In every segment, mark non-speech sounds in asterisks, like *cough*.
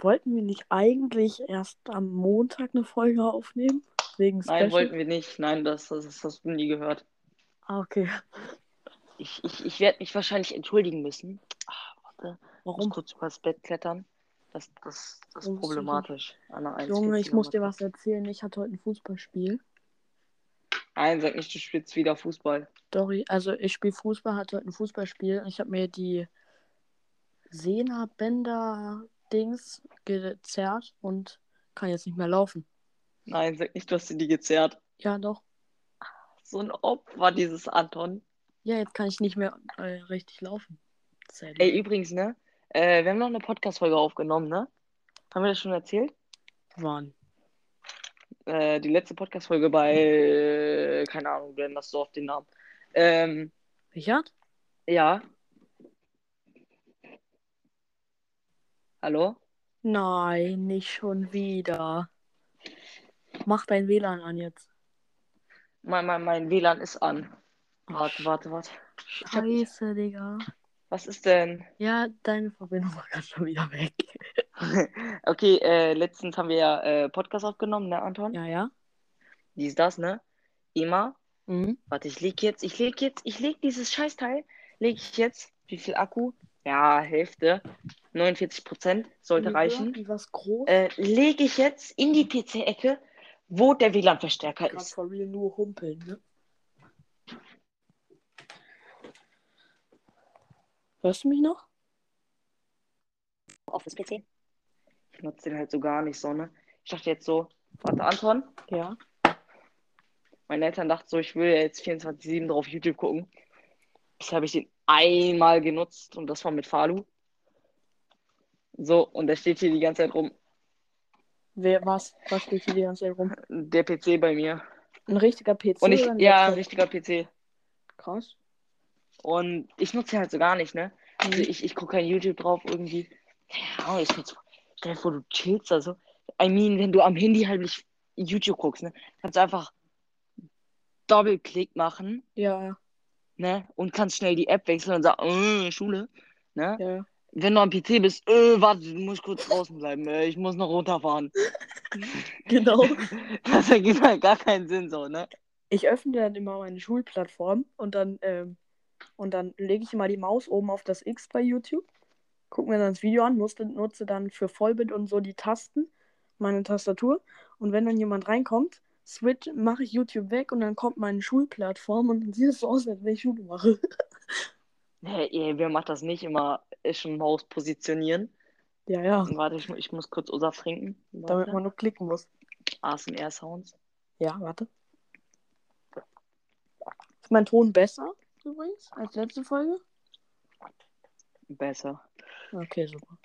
wollten wir nicht eigentlich erst am Montag eine Folge aufnehmen? Wegen Special? Nein, wollten wir nicht. Nein, das, das, das hast du nie gehört. Ah, okay. Ich, ich, ich werde mich wahrscheinlich entschuldigen müssen. Ah, warte. Ich muss Warum? kurz übers Bett klettern. Das, das, das ist Warum so- problematisch. Anna 1, Junge, ich 14, muss dir was erzählen. Ich hatte heute ein Fußballspiel. Nein, sag nicht, du spielst wieder Fußball. Sorry, also ich spiele Fußball, hatte heute ein Fußballspiel. Ich habe mir die Sehnerbänder-Dings gezerrt und kann jetzt nicht mehr laufen. Nein, sag nicht, du hast die gezerrt. Ja, doch. So ein Opfer, dieses Anton. Ja, jetzt kann ich nicht mehr äh, richtig laufen. Sad. Ey, übrigens, ne? Äh, wir haben noch eine Podcast-Folge aufgenommen, ne? Haben wir das schon erzählt? Wann? Äh, die letzte Podcast-Folge bei, äh, keine Ahnung, wenn das so auf den Namen. Ähm, Richard? ja. Hallo? Nein, nicht schon wieder. Mach dein WLAN an jetzt. Mein, mein, mein WLAN ist an. Warte, warte, warte. Ich hab- Scheiße, Digga. Was ist denn? Ja, deine Verbindung war gerade schon wieder weg. *laughs* okay, äh, letztens haben wir ja äh, Podcast aufgenommen, ne, Anton? Ja, ja. Dies, das, ne? Immer. Mhm. Warte, ich leg jetzt, ich leg jetzt, ich leg dieses Scheißteil, leg ich jetzt. Wie viel Akku? Ja, Hälfte. 49 Prozent sollte reichen. Wie was groß? Äh, lege ich jetzt in die PC-Ecke, wo der WLAN-Verstärker ist. for real nur humpeln, ne? Hörst du mich noch? Office-PC. Ich nutze den halt so gar nicht so, ne? Ich dachte jetzt so, warte, Anton. Ja. Meine Eltern dachten so, ich will ja jetzt 24-7 drauf YouTube gucken. Bisher habe ich den einmal genutzt und das war mit Falu. So, und der steht hier die ganze Zeit rum. Wer was? Was steht hier die ganze Zeit rum? Der PC bei mir. Ein richtiger PC Und ich, ein ja, ein richtiger PC. Krass. Und ich nutze ihn halt so gar nicht, ne? Also Mhm. ich, ich gucke kein YouTube drauf irgendwie. Ja, ich find's, stell dir vor, du chillst also. I mean, wenn du am Handy halt nicht YouTube guckst, ne? Kannst du einfach Doppelklick machen, Ja, ja, ne? Und kannst schnell die App wechseln und sagen, äh, Schule, ne? ja. Wenn du am PC bist, äh, warte, du musst kurz draußen bleiben, äh, ich muss noch runterfahren. *laughs* Genau. *laughs* Das ergibt halt gar keinen Sinn so, ne? Ich öffne dann immer meine Schulplattform und dann, ähm, und dann lege ich immer die Maus oben auf das X bei YouTube, gucke mir dann das Video an, nutze, nutze dann für Vollbild und so die Tasten, meine Tastatur. Und wenn dann jemand reinkommt, switch, mache ich YouTube weg und dann kommt meine Schulplattform und dann sieht es so aus, als wenn ich Schule mache. *laughs* Hey, ey, wer macht das nicht immer? Ist schon Maus positionieren. ja, ja, Warte, ich, ich muss kurz Usa trinken. damit Warte. man nur klicken muss. ASMR-Sounds. Ja, warte. Ist mein Ton besser übrigens als letzte Folge? Besser. Okay, super.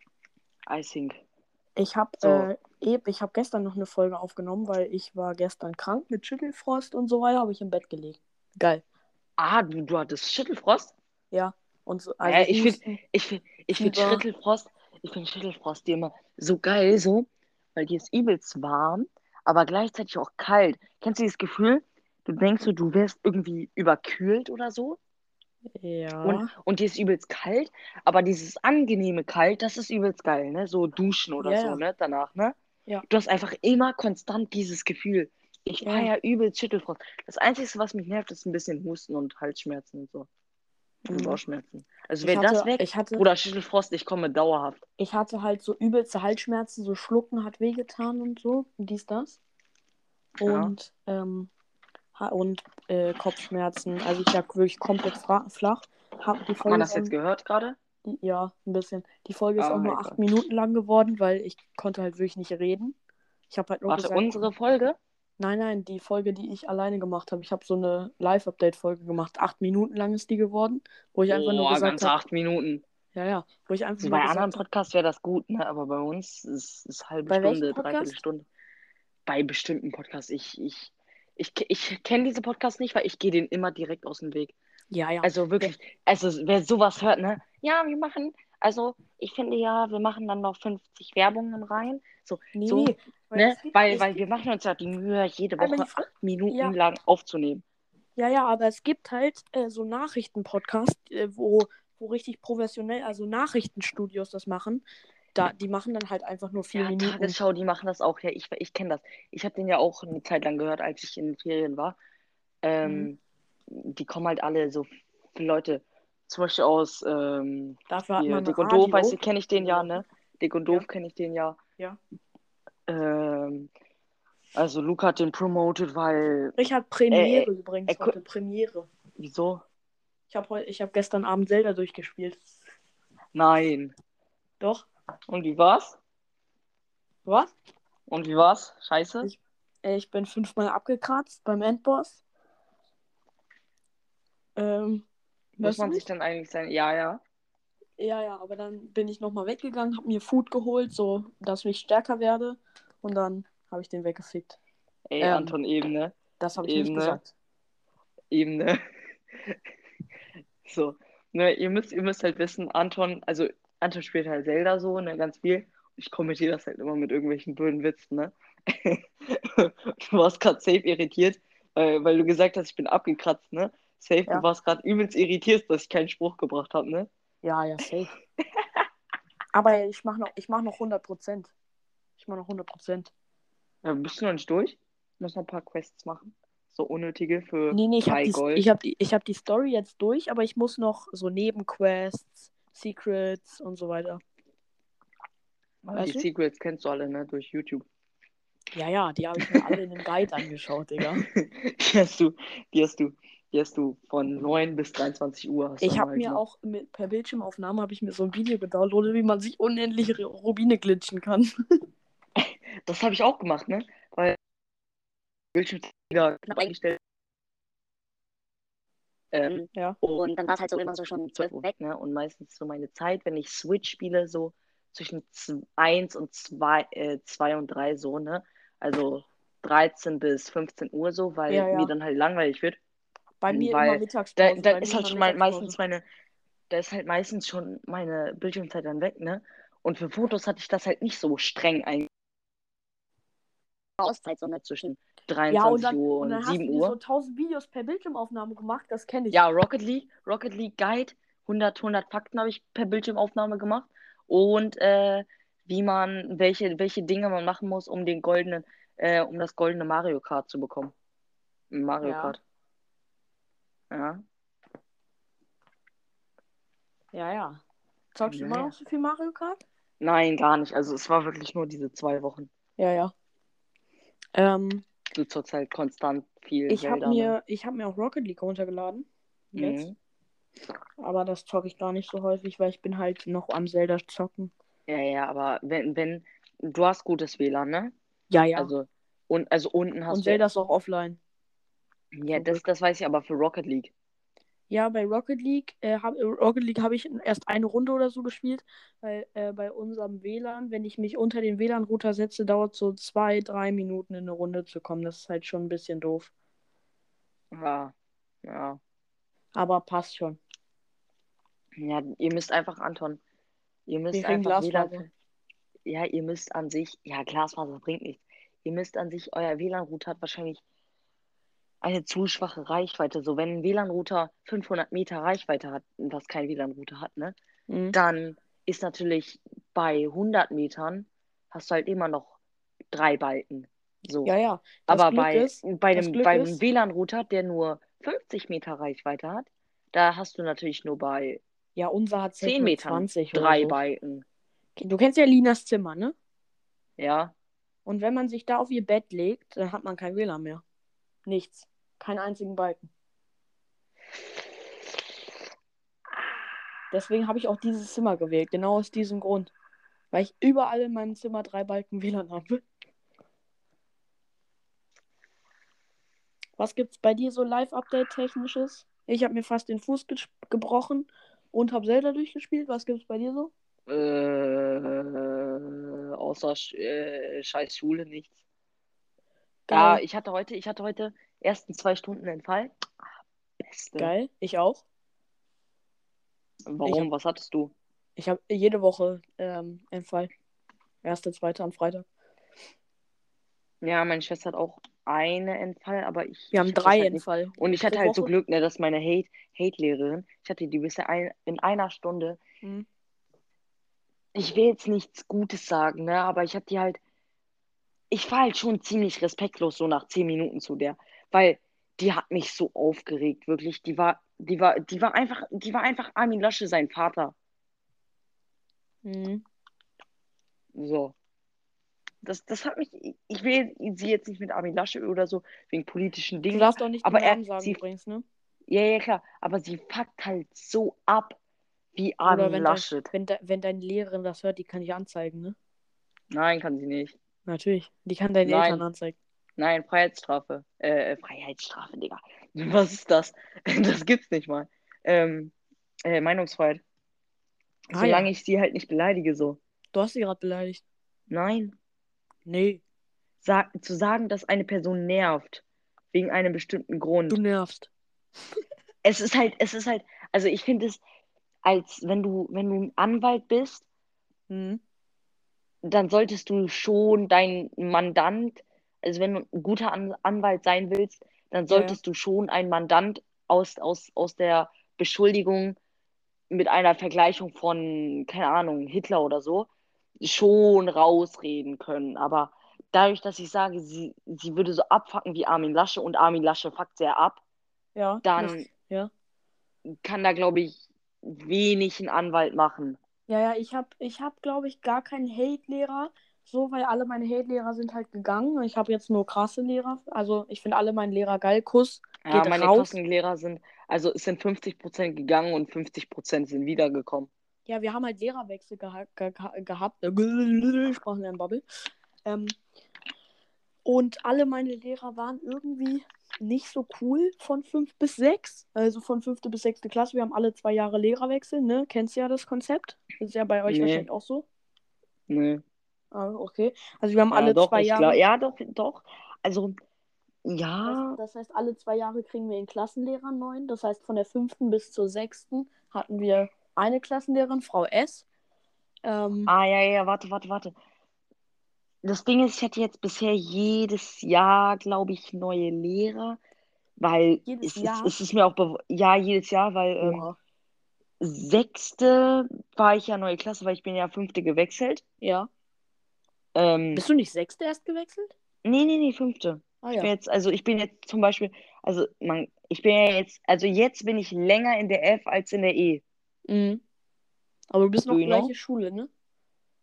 I think. Ich habe So. äh, ich habe gestern noch eine Folge aufgenommen, weil ich war gestern krank mit Schüttelfrost und so weiter, habe ich im Bett gelegen. Geil. Ah, du, du hattest Schüttelfrost? Ja. Und so, ich find- Husten. Ich finde ich find Fieber. Schüttelfrost, ich finde Schüttelfrost immer so geil, so, weil die ist übelst warm, aber gleichzeitig auch kalt. Kennst du dieses Gefühl? Du denkst so, du wärst irgendwie überkühlt oder so Ja. und, und die ist übelst kalt, aber dieses angenehme Kalt, das ist übelst geil, ne? So duschen oder Ja, so, ja. ne? Danach, ne? Ja. Du hast einfach immer konstant dieses Gefühl. Ich Ja. feier übelst Schüttelfrost. Das Einzige, was mich nervt, ist ein bisschen Husten und Halsschmerzen und so. Und Mhm. Bauchschmerzen. Also ich wäre das hatte, weg, ich hatte, Bruder, Schüttelfrost, ich komme dauerhaft. ich hatte halt so übelste Halsschmerzen, so Schlucken hat wehgetan und so, und dies, das. Ja. Und, ähm, und äh, Kopfschmerzen. Also ich lag wirklich komplett flach. Hab die Hat Folge man das jetzt gehört gerade? Ja, ein bisschen. Die Folge ist Oh auch nur acht Gott. Minuten lang geworden, weil ich konnte halt wirklich nicht reden. Ich habe halt nur Warte, gesagt, unsere Folge? Nein, nein, die Folge, die ich alleine gemacht habe. Ich habe so eine Live-Update-Folge gemacht. Acht Minuten lang ist die geworden, wo ich einfach nur Boah, gesagt ganze habe. acht Minuten. Ja, ja, wo ich einfach Also nur bei anderen. Podcasts wäre das gut, ne? Aber bei uns ist es halbe Bei Stunde, dreiviertel Stunde. Bei bestimmten Podcasts. Ich, ich, ich, ich kenne diese Podcasts nicht, weil ich gehe denen immer direkt aus dem Weg. Ja, ja. Also wirklich, also wer sowas hört, ne? Ja, wir machen, also ich finde ja, wir machen dann noch 50 Werbungen rein. So, nee, so, nee. Weil ne? Weil, weil wir machen uns ja die Mühe, jede Woche acht Minuten Ja. lang aufzunehmen. Ja, ja, aber es gibt halt äh, so Nachrichten-Podcasts, äh, wo, wo richtig professionell, also Nachrichtenstudios das machen. Da, die machen dann halt einfach nur vier Ja, Minuten. Tagesschau, die machen das auch. Ja, ich, ich kenne das. Ich habe den ja auch eine Zeit lang gehört, als ich in den Ferien war. Ähm, Die kommen halt alle so viele Leute, zum Beispiel aus ähm, Dafür hier, man Dick und Radio. Doof, weißt du, kenne ich den ja, ne? Dick und Doof Ja. kenne ich den ja. Ja. Ähm, also Luca hat den promoted, weil. Ich hatte Premiere Äh, übrigens äh, heute. Premiere. Wieso? Ich habe heute, ich habe gestern Abend Zelda durchgespielt. Nein. Doch. Und wie war's? Was? Und wie war's? Scheiße? Ich- Äh, Ich bin fünfmal abgekratzt beim Endboss. Ähm, Muss man sich nicht? dann eigentlich sein? Ja, ja. Ja, ja, aber dann bin ich nochmal weggegangen, habe mir Food geholt, so dass ich stärker werde. Und dann habe ich den weggefickt. Ey, Ähm, Anton, eben, ne? Das habe ich nicht Eben, ne? gesagt. Eben, ne? *laughs* So. Ne, ihr müsst, ihr müsst halt wissen, Anton, also Anton spielt halt Zelda so, ne, ganz viel. Ich kommentiere das halt immer mit irgendwelchen blöden Witzen, ne? *laughs* Du warst gerade safe irritiert, weil, weil du gesagt hast, ich bin abgekratzt, ne? Safe, Ja. du warst gerade übelst irritiert, dass ich keinen Spruch gebracht habe, ne? Ja, ja, safe. *laughs* aber ich mache noch, ich mach noch 100%. Ich mache noch 100%. Ja, bist du noch nicht durch? Ich muss noch ein paar Quests machen. So unnötige für Nee, nee, ich habe drei die, Gold. ich hab die, ich hab die Story jetzt durch, aber ich muss noch so Nebenquests, Secrets und so weiter. Weißt die du? Secrets kennst du alle, ne? Durch YouTube. Ja, ja, die habe ich mir alle in dem Guide angeschaut, Digga. *laughs* Die hast du, die hast du, die hast du von 9 bis 23 Uhr. Ich habe mir auch mit, per Bildschirmaufnahme habe ich mir so ein Video gedownloadet, wie man sich unendliche Rubine glitschen kann. *laughs* Das habe ich auch gemacht, ne? Weil Bildschirm knapp eingestellt. Ähm, Ja. und dann war es halt so immer so schon 12 Uhr weg, ne? Und meistens so meine Zeit, wenn ich Switch spiele, so zwischen 1 und 2, äh, 2 und 3 so, ne? Also 13 bis 15 Uhr so, weil Ja, ja. mir dann halt langweilig wird. Bei mir Weil immer Mittagspause. Da, da ist halt schon mal meistens meine, da ist halt meistens schon meine Bildschirmzeit dann weg, ne? Und für Fotos hatte ich das halt nicht so streng ein. Auszeit, sondern zwischen 23 Ja, und dann, Uhr und und, dann hast 7 du dir so Uhr. 1000 Videos per Bildschirmaufnahme gemacht, das kenne ich. Ja, Rocket League, Rocket League Guide, 100, 100 Fakten habe ich per Bildschirmaufnahme gemacht. Und äh, wie man, welche, welche Dinge man machen muss, um den goldenen, äh, um das goldene Mario Kart zu bekommen. Mario Ja. Kart. Ja. Ja, ja. Zockst du immer noch so viel Mario Kart? Nein, gar nicht. Also es war wirklich nur diese zwei Wochen. Ja, ja. Ähm, Du zurzeit konstant viel ich habe ne? mir, ich hab mir auch Rocket League runtergeladen. Jetzt. Mhm. Aber das zocke ich gar nicht so häufig, weil ich bin halt noch am Zelda zocken. Ja, ja, aber wenn, wenn, du hast gutes WLAN, ne? Ja, ja. Also, und, also unten hast Und du. Zelda ist auch offline. Ja, das, das weiß ich aber für Rocket League. Ja, bei Rocket League, äh, hab, Rocket League habe ich erst eine Runde oder so gespielt, weil äh, bei unserem WLAN, wenn ich mich unter den WLAN-Router setze, dauert so zwei, drei Minuten in eine Runde zu kommen. Das ist halt schon ein bisschen doof. Ja, ja. Aber passt schon. Ja, ihr müsst einfach, Anton, ihr müsst Wir einfach. WLAN. Ja, ihr müsst an sich, ja, Glasfaser bringt nichts. Ihr müsst an sich, euer WLAN-Router hat wahrscheinlich eine zu schwache Reichweite. So, wenn ein WLAN-Router 500 Meter Reichweite hat, was kein WLAN-Router hat, ne? Mhm. dann ist natürlich bei 100 Metern hast du halt immer noch drei Balken. So. Ja, ja. Das Aber Glück bei, ist, bei dem Glück beim WLAN-Router, der nur 50 Meter Reichweite hat, da hast du natürlich nur bei ja, unser hat 10 6 Metern 20 oder drei so. Balken. Du kennst ja Linas Zimmer, ne? Ja, Und wenn man sich da auf ihr Bett legt, dann hat man kein WLAN mehr. Nichts. Keinen einzigen Balken. Deswegen habe ich auch dieses Zimmer gewählt. Genau aus diesem Grund. Weil ich überall in meinem Zimmer drei Balken WLAN habe. Was gibt's bei dir so Live-Update-technisches? Ich habe mir fast den Fuß ge gebrochen und habe Zelda durchgespielt. Was gibt's bei dir so? äh, außer Sch- äh, scheiß Schule nichts. Ja, Geil. ich hatte heute, ich hatte heute ersten zwei Stunden Entfall. Ah, Beste. Geil. Ich auch. Warum? hab- Was hattest du? Ich habe jede Woche ähm, einen Fall. Erste, zweite am Freitag. Ja, meine Schwester hat auch eine Entfall, aber ich. Wir haben ich drei halt nicht. Entfall. Und ich hatte pro halt so Woche. Glück, ne, dass meine Hate, Hate-Lehrerin, ich hatte die bisher ein, in einer Stunde Mhm. ich will jetzt nichts Gutes sagen, ne? Aber ich hab die halt. Ich war halt schon ziemlich respektlos so nach zehn Minuten zu der. Weil die hat mich so aufgeregt, wirklich. Die war, die war, die war einfach, die war einfach Armin Lasche, sein Vater. Mhm. So. Das, das hat mich. Ich will sie jetzt nicht mit Armin Lasche oder so wegen politischen Du Dingen. darfst auch nicht Aber den er- Namen sagen sie- übrigens, ne? Ja, ja, klar. Aber sie fuckt halt so ab wie Armin wenn, dein, Laschet. wenn, de, wenn deine Lehrerin das hört, die kann ich anzeigen, ne? Nein, kann sie nicht. Natürlich. Die kann deine Nein. Eltern anzeigen. Nein, Freiheitsstrafe. Äh, äh, Freiheitsstrafe, Digga. *laughs* Was ist das? *laughs* Das gibt's nicht mal. Ähm, äh, Meinungsfreiheit. Ah, Solange ja. ich sie halt nicht beleidige, so. Du hast sie gerade beleidigt. Nein. Nee. Sag, zu sagen, dass eine Person nervt, wegen einem bestimmten Grund. Du nervst. *laughs* Es ist halt, es ist halt, also ich finde es, als wenn du, wenn du ein Anwalt bist, Mhm. dann solltest du schon dein Mandant, also wenn du ein guter An Anwalt sein willst, dann Ja, solltest du schon einen Mandant aus, aus, aus der Beschuldigung mit einer Vergleichung von, keine Ahnung, Hitler oder so, schon rausreden können. Aber dadurch, dass ich sage, sie, sie würde so abfacken wie Armin Lasche und Armin Lasche fuckt sehr ab, Ja. Dann- ja. kann da, glaube ich, wenig ein Anwalt machen. Ja, ja, ich habe, ich hab, glaube ich, gar keinen Hate-Lehrer. So, weil alle meine Hate-Lehrer sind halt gegangen. Ich habe jetzt nur krasse Lehrer. Also, ich finde alle meine Lehrer geil. Kuss. Ja, Geht meine raus. Klassenlehrer sind, also es sind 50% gegangen und 50% sind wiedergekommen. Ja, wir haben halt Lehrerwechsel geha ge ge gehabt. Sprachenlernbubble. Ähm, und alle meine Lehrer waren irgendwie nicht so cool von 5 bis 6. Also von 5. bis 6. Klasse. Wir haben alle zwei Jahre Lehrerwechsel, ne? Kennst du ja das Konzept? Ist ja bei euch Nee. wahrscheinlich auch so. Nö. Ah, okay. Also wir haben Ja, alle doch, zwei Jahre. glaub, ja, doch, doch. Also, ja, Das, das heißt, alle zwei Jahre kriegen wir einen Klassenlehrer neuen. Das heißt, von der fünften bis zur sechsten hatten wir eine Klassenlehrerin, Frau S. Ähm, ah, ja, ja, warte, warte, warte. Das Ding ist, ich hatte jetzt bisher jedes Jahr, glaube ich, neue Lehrer, weil Jedes es, Jahr? Ist, es ist mir auch ja, jedes Jahr, weil ähm, sechste war ich ja neue Klasse, weil ich bin ja fünfte gewechselt. Ja. Ähm, Bist du nicht sechste erst gewechselt? nee, nee, nee, fünfte. Ah Ich ja. bin jetzt, also ich bin jetzt zum Beispiel, also man, ich bin ja jetzt, also jetzt bin ich länger in der F als in der E. Mhm. Aber du bist noch know? gleiche Schule, ne?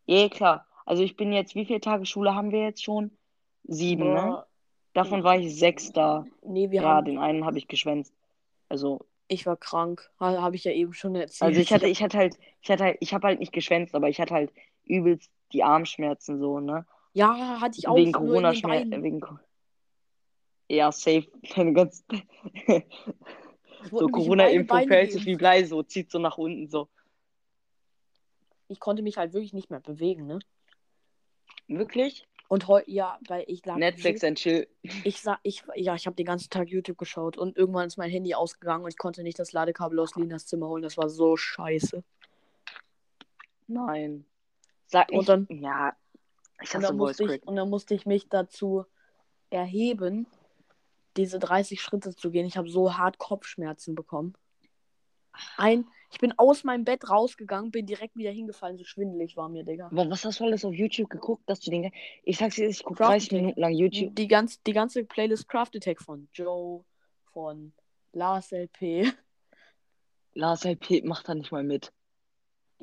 Ja, klar. Also ich bin jetzt, wie viele Tage Schule haben wir jetzt schon? Sieben, ne? Boah. Davon war ich sechs da. Nee, wir Ja, haben. den einen habe ich geschwänzt. Also, Ich war krank. Ha, Habe ich ja eben schon erzählt. also ich hatte, *laughs* ich hatte halt, ich hatte halt, ich habe halt nicht geschwänzt, aber ich hatte halt übelst die Armschmerzen so, ne? Ja, hatte ich auch. Wegen Corona-Schmerzen, wegen Ja, safe. Deine so Corona-Info fällt sich wie Blei, so zieht so nach unten so. Ich konnte mich halt wirklich nicht mehr bewegen, ne? Wirklich? Und heute, ja, weil ich lag Netflix and chill. Ich sag, ich, ja, ich habe den ganzen Tag YouTube geschaut und irgendwann ist mein Handy ausgegangen und ich konnte nicht das Ladekabel aus Linas Zimmer holen. Das war so scheiße. Nein. Sag Und nicht. dann- ja, ich Und hasse dann, Voice musste ich, Crack. und dann musste ich mich dazu erheben, diese 30 Schritte zu gehen. Ich habe so hart Kopfschmerzen bekommen. Ein, ich bin aus meinem Bett rausgegangen, bin direkt wieder hingefallen, so schwindelig war mir, Digga. Aber was hast du alles auf YouTube geguckt, dass du den. Ich sag's dir, ich guck Craft 30 Attack. Minuten lang YouTube. Die, ganz, die ganze Playlist Craft Attack von Joe, von Lars LP. Lars LP macht da nicht mal mit.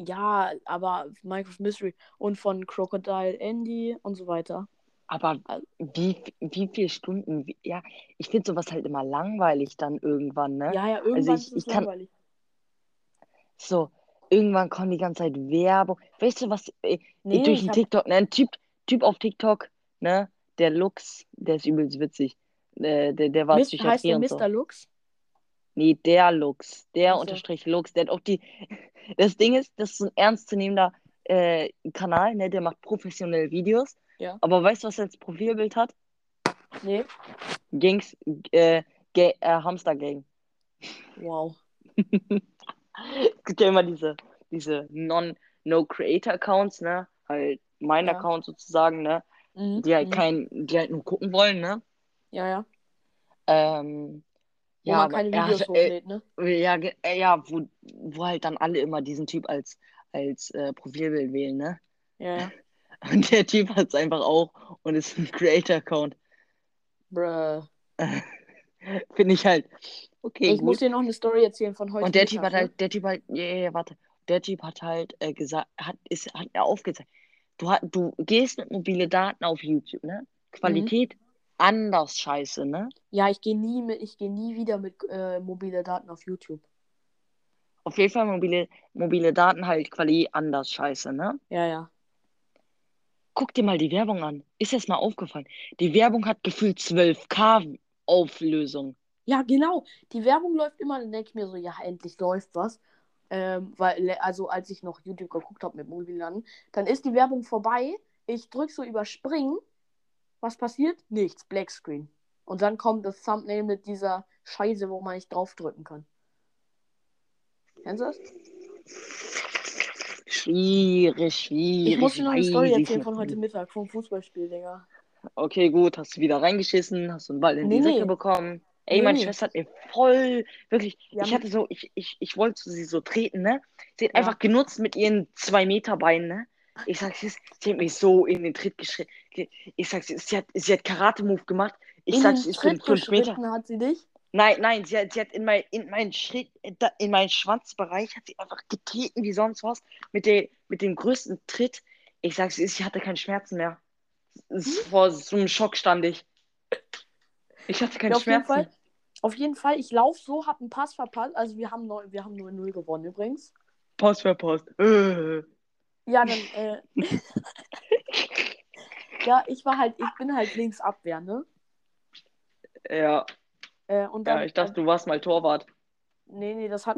Ja, aber Minecraft Mystery und von Crocodile Andy und so weiter. Aber Also- wie, wie viele Stunden? Wie, ja, ich finde sowas halt immer langweilig dann irgendwann, ne? Ja, ja, irgendwann ich- ist es ich kann- langweilig. So, irgendwann kommt die ganze Zeit Werbung. Weißt du was? äh, Nee, durch ich den hab, TikTok, ne? Ein Typ, typ auf TikTok, ne? Der Lux, der ist übelst witzig. Äh, der, der war Mist, heißt der und so. Mr. Lux? Nee, der Lux. Der Ach so. unterstrich Lux. Der hat auch die. Das Ding ist, das ist so ein ernstzunehmender äh, Kanal, ne? Der macht professionelle Videos. Ja. Aber weißt du, was er als Profilbild hat? Nee. Gangs, äh, äh, Hamster Gang. Wow. Es gibt ja immer diese, diese Non-No-Creator-Accounts, ne? Halt mein Ja. Account sozusagen, ne? Mhm. Die halt mhm. kein, die halt nur gucken wollen, ne? Ja, ja. Ähm, Wo ja, man keine Videos hat, äh, hochlädt, ne? Ja, äh, ja, wo, wo halt dann alle immer diesen Typ als, als äh, Profilbild wählen, ne? Ja, ja. *laughs* Und der Typ hat es einfach auch und ist ein Creator-Account. Bruh. *laughs* Finde ich halt. Okay, Ich gut. muss dir noch eine Story erzählen von heute. Und der Typ hat ne? halt, der Typ halt, ja, ja, ja, warte. Der Typ hat halt äh, gesagt, hat, ist, hat er aufgezeigt. Du, du gehst mit mobile Daten auf YouTube, ne? Qualität anders scheiße, ne? Ja, ich gehe nie mit, ich gehe nie wieder mit äh, mobile Daten auf YouTube. Auf jeden Fall mobile, mobile Daten halt Quali anders scheiße, ne? Ja, ja. Guck dir mal die Werbung an. Ist das mal aufgefallen? Die Werbung hat gefühlt 12K Auflösung. Ja, genau. Die Werbung läuft immer, dann denke ich mir so, ja, endlich läuft was. Ähm, weil, also als ich noch YouTube geguckt habe mit Mobiladen, dann ist die Werbung vorbei. Ich drücke so überspringen. Was passiert? Nichts. Black Screen. Und dann kommt das Thumbnail mit dieser Scheiße, wo man nicht draufdrücken kann. Kennst du das? Schwierig, schwierig. Ich muss dir noch eine Story erzählen von heute Mittag, vom Fußballspiel, Digga. Okay, gut. Hast du wieder reingeschissen? Hast du einen Ball in die Nee, Säcke nee. bekommen? Ey, Nee, meine. Schwester hat mir voll, wirklich, Wir ich hatte so, ich, ich, ich wollte sie so treten, ne? Sie hat Ja. einfach genutzt mit ihren zwei Meter Beinen, ne? Ich sag, sie, sie hat mich so in den Tritt geschritten. Ich sag, sie, sie hat, sie hat Karate-Move gemacht. Ich In sag, den ich bin Tritt fünf Meter. geschritten hat sie dich. Nein, nein, sie hat, sie hat in, mein, in meinen Schritt, in meinen Schwanzbereich hat sie einfach getreten wie sonst was. Mit, der, mit dem größten Tritt. Ich sag, sie, sie hatte keine Schmerzen mehr. S- Vor so einem Schock stand ich. Ich hatte keine Ja, auf jeden Schmerzen. Fall. Auf jeden Fall, ich laufe so, hab einen Pass verpasst. Also wir haben, neu, wir haben nur 0 gewonnen übrigens. Pass verpasst. Äh. *laughs* Ja, dann, äh, *laughs* ja, ich war halt, ich bin halt links Abwehr, ne? Ja, Äh, und dann, ja, ich dachte, du warst mal Torwart. äh, nee, nee, das hat,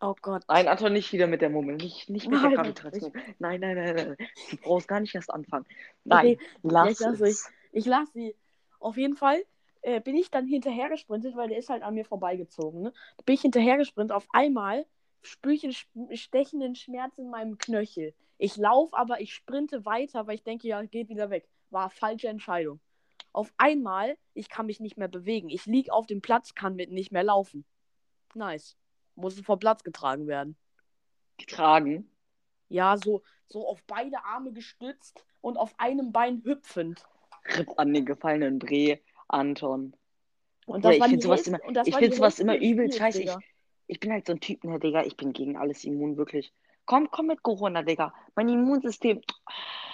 oh Gott. Nein, Anton, nicht wieder mit der Mummel. Nicht, nicht mit Nein, der Gravitation. Nein, nein, nein, nein. Du brauchst gar nicht erst anfangen. Nein, Okay, lass ich lass es. Ich lasse sie. Auf jeden Fall äh, bin ich dann hinterher gesprintet, weil der ist halt an mir vorbeigezogen. Ne? Da bin ich hinterher gesprintet. Auf einmal sch- stechenden Schmerz in meinem Knöchel. Ich laufe, aber ich sprinte weiter, weil ich denke, ja, geht wieder weg. War falsche Entscheidung. Auf einmal, ich kann mich nicht mehr bewegen. Ich liege auf dem Platz, kann mit nicht mehr laufen. Nice. Musste vom Platz getragen werden. Getragen. Ja, so, so auf beide Arme gestützt und auf einem Bein hüpfend. Ripp an den gefallenen Dreh, Anton. Und das ich war die find sowas immer- ich find sowas immer übel scheiße. Ich. Ich bin halt so ein Typ, ne, Digga. Ich bin gegen alles immun, wirklich. Komm, komm mit Corona, Digga. Mein Immunsystem.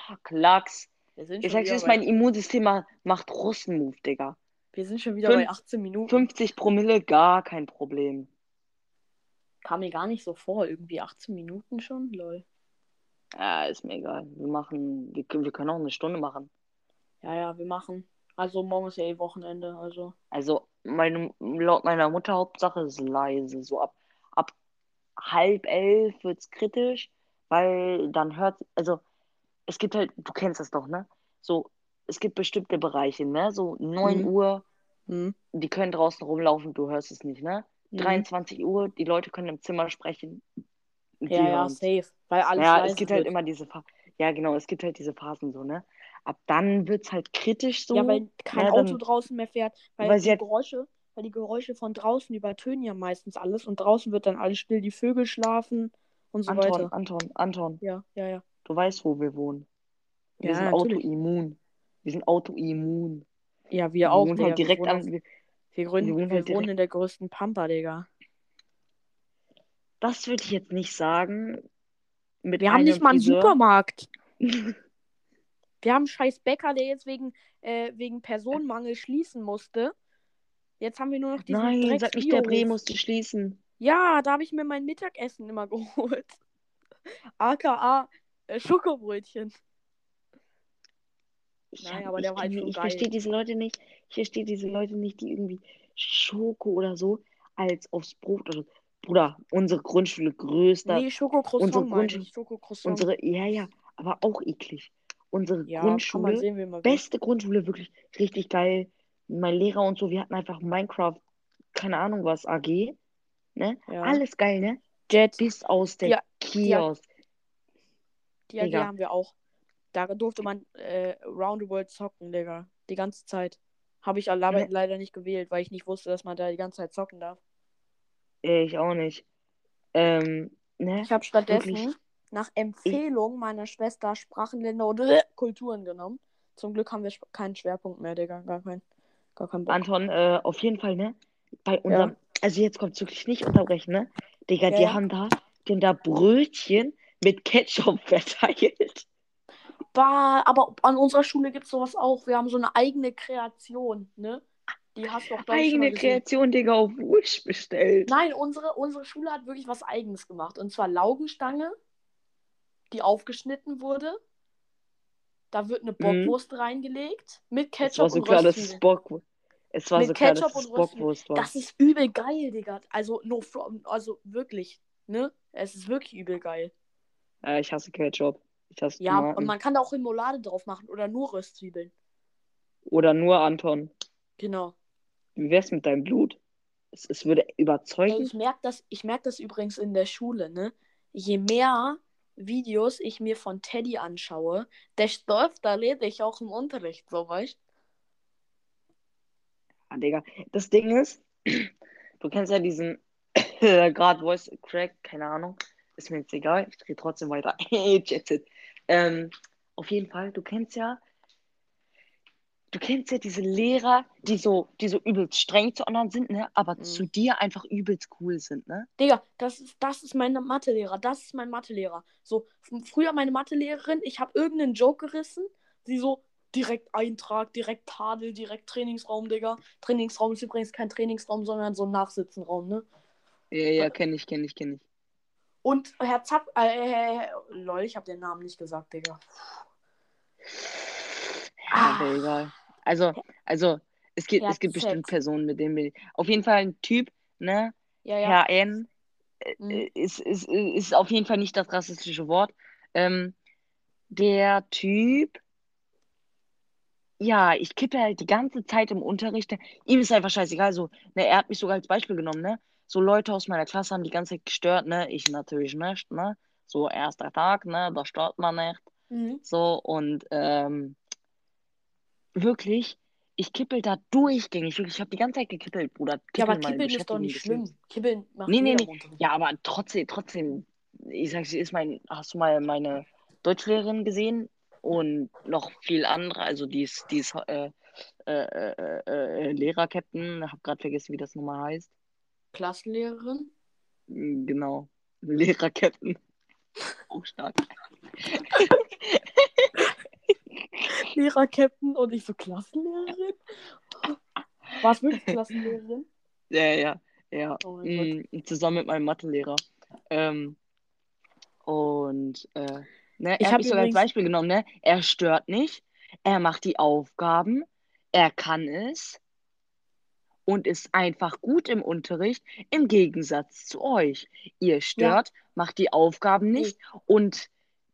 Ah, Klacks. Ich sag's jetzt, mein Immunsystem ma- macht Russenmove, Digga. wir sind schon wieder fünf- bei 18 Minuten. 50 Promille, gar kein Problem. Kam mir gar nicht so vor. Irgendwie 18 Minuten schon? Lol. Ja, ist mir egal. Wir machen, wir, können- wir können auch eine Stunde machen. Ja, ja, wir machen. Also morgen ist ja eh Wochenende. Also. Also, meine, laut meiner Mutter Hauptsache ist leise. So ab, ab halb elf wird's kritisch, weil dann hört, also es gibt halt, du kennst das doch, ne? So, es gibt bestimmte Bereiche, ne? So 9 Mhm. Uhr, Hm. die können draußen rumlaufen, du hörst es nicht, ne? Mhm. 23 Uhr, die Leute können im Zimmer sprechen. Ja, ja, safe. Weil alles Ja, es gibt halt wird. immer diese Phasen. Ja, genau, es gibt halt diese Phasen so, ne? Ab dann wird's halt kritisch so. Ja, weil kein ja, Auto dann- draußen mehr fährt. Weil, weil die halt- Geräusche, weil die Geräusche von draußen übertönen ja meistens alles. Und draußen wird dann alles still, die Vögel schlafen und so Anton, weiter. Anton, Anton, Ja, ja, ja. du weißt, wo wir wohnen. Wir Ja, sind natürlich. autoimmun. Wir sind autoimmun. Ja, wir auch. wohnen Digga. halt direkt wir wohnen, an. wir- wir, gründen, wir wir, wohnen halt wohnen direkt- in der größten Pampa, Digga. Das würde ich jetzt nicht sagen. Mit Wir haben nicht mal einen Friseur. Supermarkt. *laughs* Wir haben einen scheiß Bäcker, der jetzt wegen, äh, wegen Personenmangel schließen musste. Jetzt haben wir nur noch diesen Nein, sag nicht, der. Bre musste schließen. Ja, da habe ich mir mein Mittagessen immer *laughs* geholt. AKA äh, Schokobrötchen. Ich, Nein, aber ich, der war halt schon ich geil. verstehe diese Leute nicht. Ich verstehe diese Leute nicht, die irgendwie Schoko oder so als aufs Brot oder so. Bruder, unsere Grundschule größter. Nee, Schokocroissant unsere meine Grundschule- ich. Schokocroissant. Unsere, ja, ja, aber auch eklig. Unsere ja, Grundschule, sehen, beste Grundschule, wirklich richtig geil. Mein Lehrer und so, wir hatten einfach Minecraft, keine Ahnung was, AG. Ne? Ja. Alles geil, ne? Jet, Bis aus der Ja, Kiosk. die AG haben wir auch. Da durfte man äh, Round the World zocken, Digga. Die ganze Zeit. Habe ich aber Ja. leider nicht gewählt, weil ich nicht wusste, dass man da die ganze Zeit zocken darf. Ich auch nicht. Ähm, ne? Ich habe stattdessen Wirklich? Nach Empfehlung meiner Schwester Sprachenländer und *laughs* Kulturen genommen. Zum Glück haben wir keinen Schwerpunkt mehr, Digga. Gar keinen. Gar keinen Bock. Anton, äh, auf jeden Fall, ne? Bei unserem, also jetzt kommt wirklich nicht unterbrechen, ne? Digga, Ja, die ja. haben da, die haben da Brötchen mit Ketchup *laughs* verteilt. Bah, aber an unserer Schule gibt es sowas auch. Wir haben so eine eigene Kreation, ne? Die hast du auch, Eigene. Kreation, Digga, auf Wish bestellt. Nein, unsere, unsere Schule hat wirklich was Eigenes gemacht. Und zwar Laugenstange, die aufgeschnitten wurde. Da wird eine Bockwurst reingelegt mit Mhm. Es war Ketchup so und klar, dass Röstzwiebeln. Bock, es war Mit so klar, Ketchup dass es und. Bockwurst war. Das ist übel geil, Digga. Also, no from, also wirklich, ne? Es ist wirklich übel geil. Äh, ich hasse Ketchup. Ich hasse Ja, Tomaten. und man kann da auch Remoulade drauf machen oder nur Röstzwiebeln. Oder nur Anton. Genau. Wie wär's mit deinem Blut? Es, es würde Ey, überzeugen. ich merke das, ich merk das übrigens in der Schule, ne? Je mehr Videos ich mir von Teddy anschaue, desto öfter rede ich auch im Unterricht, so weißt Ah, Digga. Das Ding ist, *clears throat* du kennst ja diesen *clears throat* gerade Voice Crack, keine Ahnung. Ist mir jetzt egal. Ich drehe trotzdem weiter. *laughs* Ähm, auf jeden Fall, du kennst ja, du kennst ja diese Lehrer, die so, die so übelst streng zu anderen sind, ne? Aber Mhm. zu dir einfach übelst cool sind, ne? Digga, das ist, das ist mein Mathelehrer, das ist mein Mathelehrer. So, früher meine Mathelehrerin, ich habe irgendeinen Joke gerissen, sie so, direkt Eintrag, direkt Tadel, direkt Trainingsraum, Digga. Trainingsraum ist übrigens kein Trainingsraum, sondern so ein Nachsitzenraum, ne? Ja, ja, kenn ich, kenn ich, kenn ich. Und Herr Zapp, äh, lol, ich habe den Namen nicht gesagt, Digga. Ja, Ah. egal. Also, also, es gibt, es gibt bestimmt Personen, mit denen ich. Auf jeden Fall ein Typ, ne? Ja, ja. Herr N. äh, Mhm. ist, ist, ist auf jeden Fall nicht das rassistische Wort. Ähm, der Typ, ja, ich kippe halt die ganze Zeit im Unterricht. Ihm ist einfach scheißegal. So, ne, er hat mich sogar als Beispiel genommen, ne? So Leute aus meiner Klasse haben die ganze Zeit gestört, ne? Ich natürlich nicht, ne? So erster Tag, ne? Da stört man nicht. Mhm. So, und ähm, wirklich, ich kippel da durchgängig. Ich habe die ganze Zeit gekippelt, Bruder. Ja, aber Kippeln, ist doch nicht schlimm. Kibbeln macht Nee, nee, nee. Unterricht. Ja, aber trotzdem, trotzdem, ich sag, sie ist mein, hast du mal meine Deutschlehrerin gesehen? Und noch viel andere, also die ist, die ist äh, äh, äh, äh, Lehrer-Captain, hab gerade vergessen, wie das nochmal heißt. Klassenlehrerin? Mm, Genau, *laughs* Lehrer-Captain. Auch stark. *laughs* Lehrer, Captain und ich so Klassenlehrerin? War es wirklich Klassenlehrerin? *laughs* Ja, ja, ja. Oh Mm, zusammen mit meinem Mathelehrer. Ähm, und äh, ne, Ich hab hat mich sogar als Beispiel genommen, ne? Er stört nicht, er macht die Aufgaben, er kann es und ist einfach gut im Unterricht, im Gegensatz zu euch. Ihr stört, macht die Aufgaben nicht und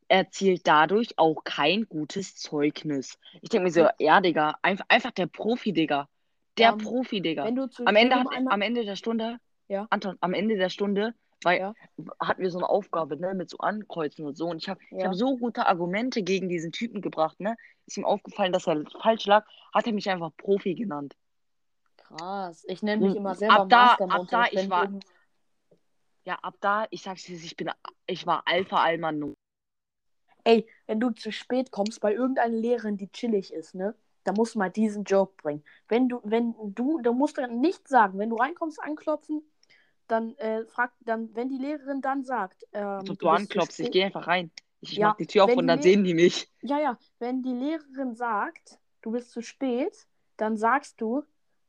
erzielt dadurch auch kein gutes Zeugnis. Ich denke mir so, ja, Digga, einfach, einfach der Profi, Digga. Der Ähm, Profi, Digga. Am Ende, hat, einmal, am Ende der Stunde, Ja. Anton, am Ende der Stunde, weil Ja. hatten wir so eine Aufgabe, ne, mit so Ankreuzen und so. Und ich habe ich Ja. hab so gute Argumente gegen diesen Typen gebracht, ne? Ist ihm aufgefallen, dass er falsch lag, hat er mich einfach Profi genannt. Krass. Ich nenne mich Ab immer selber da- Master im ab da, ich war- Ja, ab da, ich sag's dir, ich bin, ich war Alpha Alman. Ey, wenn du zu spät kommst bei irgendeiner Lehrerin, die chillig ist, ne? Da musst du mal diesen Joke bringen. Wenn du, wenn du, du musst dann nicht sagen, wenn du reinkommst, anklopfen, dann äh, frag, dann, wenn die Lehrerin dann sagt, ähm, du du anklopfst, ich gehe einfach rein. Ich Ja, mach die Tür auf und dann sehen die mich. Ja, ja, wenn die Lehrerin sagt, du bist zu spät, dann sagst du,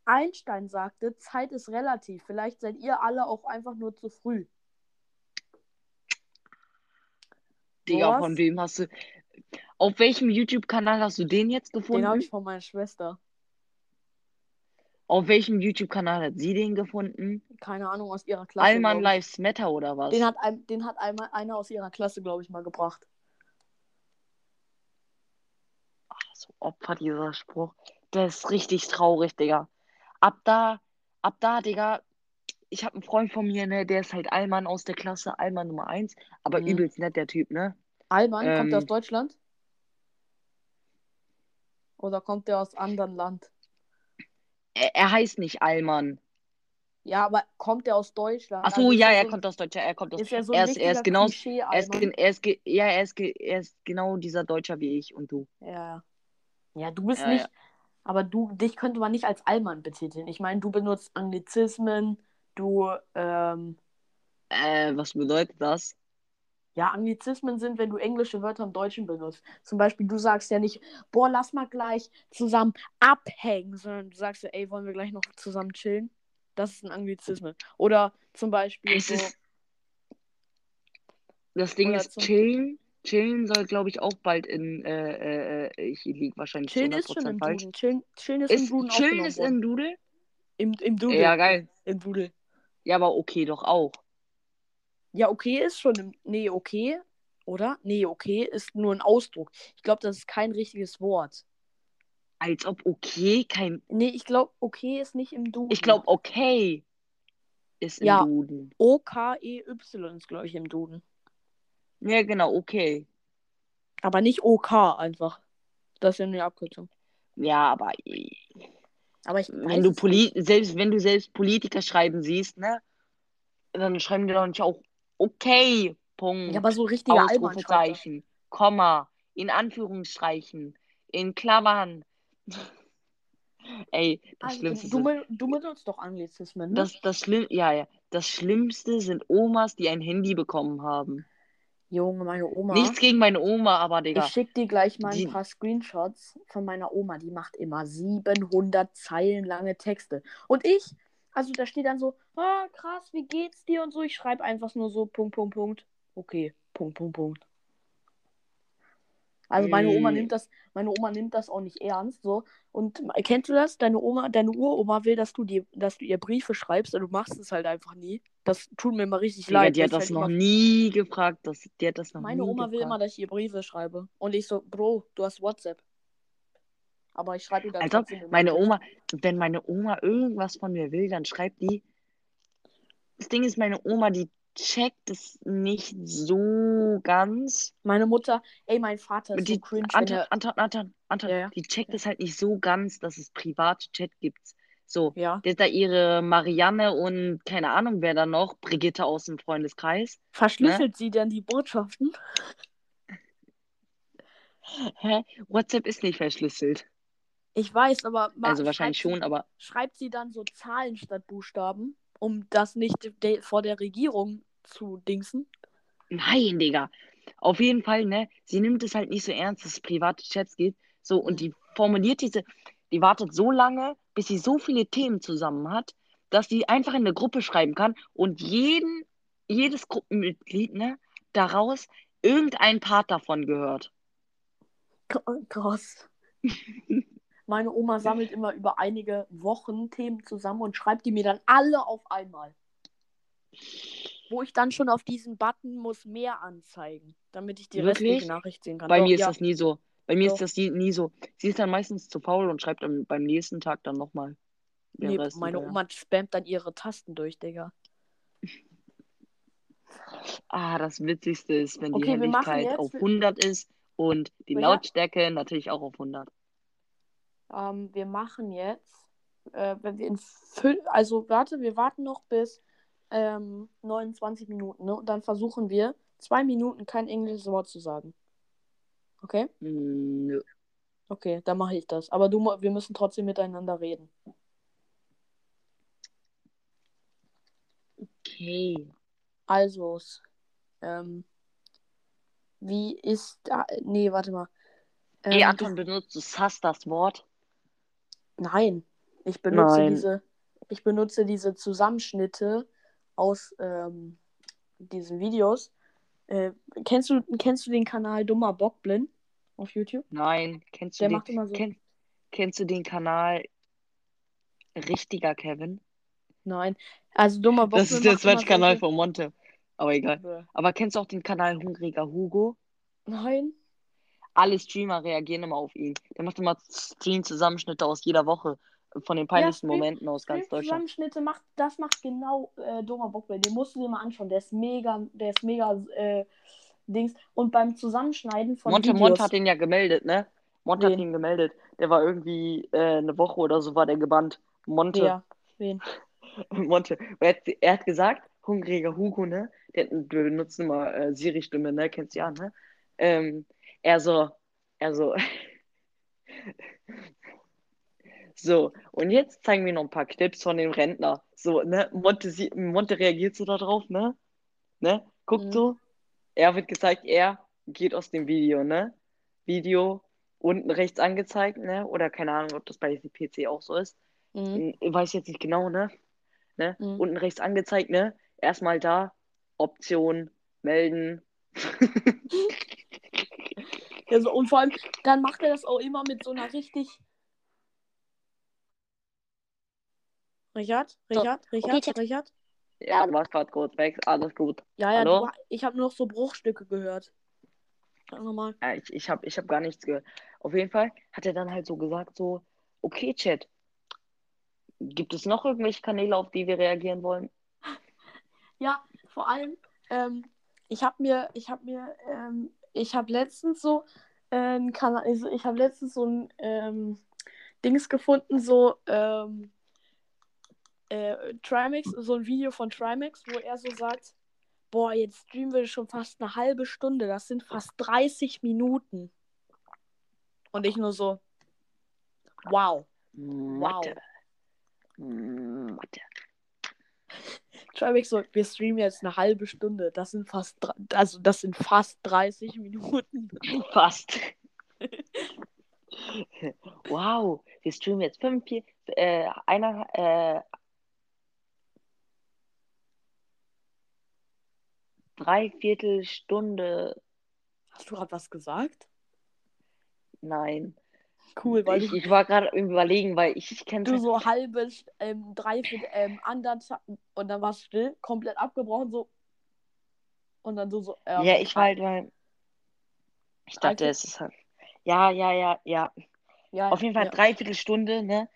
Einstein sagte, Zeit ist relativ. Vielleicht seid ihr alle auch einfach nur zu früh. Digga, von wem hast du. Auf welchem YouTube-Kanal hast du den jetzt Den gefunden? habe ich von meiner Schwester. Auf welchem YouTube-Kanal hat sie den gefunden? Keine Ahnung, aus ihrer Klasse. Ich. Lives Matter oder was? Den hat, ein, den hat einmal einer aus ihrer Klasse, glaube ich, mal gebracht. so Opfer, dieser Spruch. Das ist richtig traurig, Digga. Ab da, ab da, Digga, ich habe einen Freund von mir, ne, der ist halt Allmann aus der Klasse, Allmann Nummer 1, aber Mhm. übelst nett, der Typ, ne? Alban, kommt der Ähm. aus Deutschland? Oder kommt der aus anderen Land? Er, er heißt nicht Allmann. Ja, aber kommt der aus Deutschland? Ach so, Also ja, er er so, kommt aus Deutschland. Er kommt aus. ist er so ein er ist, er genau. Er ist, er ist, ja, er ist, er ist genau dieser Deutscher wie ich und du. Ja. Ja, du bist Ja, nicht, ja. aber du, dich könnte man nicht als Allmann betiteln. Ich meine, du benutzt Anglizismen, du, ähm, Äh, was bedeutet das? ja, Anglizismen sind, wenn du englische Wörter im Deutschen benutzt. Zum Beispiel, du sagst ja nicht, boah, lass mal gleich zusammen abhängen, sondern du sagst ja, ey, wollen wir gleich noch zusammen chillen? Das ist ein Anglizismen. Oder zum Beispiel Es so, ist, das Ding ist, zum- chillen. Chillen soll, glaube ich, auch bald in. Äh, äh, äh, ich liege wahrscheinlich chillen ist schon 100% im falsch. Duden. Chillen, chillen ist, im Ist, Duden chillen ist in Doodle? Im, im Doodle. Ja, geil. Im Doodle. Ja, aber okay, doch auch. Ja, okay ist schon im. Nee, okay. Oder? Nee, okay ist nur ein Ausdruck. Ich glaube, das ist kein richtiges Wort. Als ob okay kein. Nee, ich glaube, okay ist nicht im Duden. Ich glaube, okay ist im Ja. Duden. O-K-E-Y ist, glaube ich, im Duden. Ja, genau, okay. Aber nicht OK einfach. Das ist ja eine Abkürzung. Ja, aber äh, Aber ich wenn du Poli selbst wenn du selbst Politiker schreiben siehst, ne, dann schreiben die doch nicht auch okay, Punkt, Ja, aber so das. Ausrufezeichen, Komma, in Anführungsstrichen, in Klammern. *laughs* Ey, das Also, Schlimmste du, du benutzt doch Anglizismen, ne? das, das Schlimm, ja, ja, das Schlimmste sind Omas, die ein Handy bekommen haben. Junge, meine Oma. Nichts gegen meine Oma, aber Digga. Ich schick dir gleich mal ein Die- paar Screenshots von meiner Oma. Die macht immer 700 Zeilen lange Texte. Und ich, also da steht dann so, ah, krass, wie geht's dir und so. Ich schreibe einfach nur so, Punkt, Punkt, Punkt. Okay, Punkt, Punkt, Punkt. Also meine Oma Mm. nimmt das, meine Oma nimmt das auch nicht ernst, so. Und kennst du das? Deine Oma, deine Uroma will, dass du dir, dass du ihr Briefe schreibst, und du machst es halt einfach nie. Das tut mir immer richtig Digga, leid. die hat das halt noch immer nie gefragt. Das, die hat das noch meine Oma will gefragt. immer, dass ich ihr Briefe schreibe. Und ich so, Bro, du hast WhatsApp. Aber ich schreibe ihr dann Als ob trotzdem immer meine. Oma, wenn meine Oma irgendwas von mir will, dann schreibt die. Das Ding ist, meine Oma, die checkt es nicht so ganz. Meine Mutter, ey, mein Vater ist Die, so cringe, Anton, er. Anton, Anton, Anton, Ja, ja. die checkt es halt nicht so ganz, dass es private Chat gibt. So, Ja. der ist da ihre Marianne und keine Ahnung, wer da noch, Brigitte aus dem Freundeskreis. Verschlüsselt sie denn die Botschaften? *laughs* Hä? WhatsApp ist nicht verschlüsselt. Ich weiß, aber Also wahrscheinlich schon, aber Sie, schreibt sie dann so Zahlen statt Buchstaben, um das nicht vor der Regierung zu dingsen? Nein, Digga. Auf jeden Fall, ne? Sie nimmt es halt nicht so ernst, dass es private Chats gibt. So, und die formuliert diese, die wartet so lange, bis sie so viele Themen zusammen hat, dass sie einfach in eine Gruppe schreiben kann und jeden, jedes Gruppenmitglied, ne, daraus irgendein Part davon gehört. Krass. *laughs* Meine Oma sammelt immer über einige Wochen Themen zusammen und schreibt die mir dann alle auf einmal. Wo ich dann schon auf diesen Button muss mehr anzeigen, damit ich die Wirklich? restliche Nachricht sehen kann. Bei Doch, mir ist ja. das nie so. Bei mir Doch. ist das nie, nie so. Sie ist dann meistens zu faul und schreibt dann beim nächsten Tag dann nochmal. Nee, meine. Oma spammt dann ihre Tasten durch, Digga. *laughs* Ah, das Witzigste ist, wenn die Okay, machen Helligkeit auf 100 ist und die Ja. Lautstärke natürlich auch auf 100. Ähm, wir machen jetzt, äh, wenn wir in fün- also warte, wir warten noch bis ähm, 29 Minuten, ne? Und dann versuchen wir zwei Minuten kein englisches Wort zu sagen. Okay? Hm, Nö. Okay, dann mache ich das. Aber du, wir müssen trotzdem miteinander reden. Okay. Also, ähm, wie ist da, nee, warte mal. Ey, Ähm, Anton, benutzt du Sass das Wort? Nein, ich benutze Nein. diese, ich benutze diese Zusammenschnitte aus ähm, diesen Videos. Äh, kennst du, kennst du den Kanal Dummer Bockblind auf YouTube? Nein. Kennst du, Der den, macht immer so. kenn, kennst du den Kanal Richtiger Kevin? Nein, also Dummer Bockblind Das ist der zweite Kanal von Monte. Aber egal. Aber kennst du auch den Kanal Hungriger Hugo? Nein, Alle Streamer reagieren immer auf ihn. Der macht immer Stream-Zusammenschnitte aus jeder Woche. Von den peinlichsten Stream- Momenten aus ganz Deutschland. Zusammenschnitte macht, das macht genau äh, Dummer Bockblind. Den musst du dir mal anschauen. Der ist mega, der ist mega äh, Dings. Und beim Zusammenschneiden von Monte, Videos. Monte hat ihn ja gemeldet, ne? Monte hat Wen? ihn gemeldet. Der war irgendwie äh, eine Woche oder so war der gebannt. Monte. Wer? Wen? *laughs* Monte, er hat, er hat gesagt, hungriger Hugo, ne? Der, wir benutzen immer äh, Siri-Stimme, ne? Kennst du ja, ne? Ähm, er so, er so. *laughs* so, und jetzt zeigen wir noch ein paar Clips von dem Rentner. So, ne? Monte, sie, Monte reagiert so darauf, ne? Ne? Guckt Mhm. so. Er wird gezeigt, er geht aus dem Video, ne? Video unten rechts angezeigt, ne? Oder keine Ahnung, ob das bei PC auch so ist. Mhm. Ich weiß jetzt nicht genau, ne? ne? Mhm. Unten rechts angezeigt, ne? Erstmal da, Option, melden. *laughs* Ja, so, und vor allem, dann macht er das auch immer mit so einer richtig. Richard? Richard? Richard? Chat. Richard? ja, du warst gerade kurz weg, alles gut. Ja, ja, Hallo? du, ich habe nur noch so Bruchstücke gehört. Sag nochmal. Ja, ich ich habe ich hab gar nichts gehört. Auf jeden Fall hat er dann halt so gesagt, so, okay, Chat, gibt es noch irgendwelche Kanäle, auf die wir reagieren wollen? Ja, vor allem, ähm, ich habe mir, ich habe mir, ähm, ich habe letztens so äh, ein Kanal, also ich habe letztens so ein ähm, Dings gefunden, so ähm, äh, Trimax, so ein Video von Trimax, wo er so sagt, boah, jetzt streamen wir schon fast eine halbe Stunde, das sind fast 30 Minuten. Und ich nur so, wow. Mathe. Mathe. Trimax so, wir streamen jetzt eine halbe Stunde, das sind fast, also das sind fast 30 Minuten. *laughs* Fast. wow, wir streamen jetzt fünf, vier, äh, einer, äh, dreiviertel Stunde. Hast du gerade was gesagt? Nein. Cool, weil Ich, ich war gerade Überlegen, weil ich, ich kenne du so halbe, ähm, dreiviertel, ähm, anderthalb und dann war es still, komplett abgebrochen, so. Und dann so, so. äh, Ja, ich war halt, weil. Ich dachte, es ist halt. Ja, ja, ja, ja. ja, Auf jeden Fall ja. dreiviertel Stunde, ne?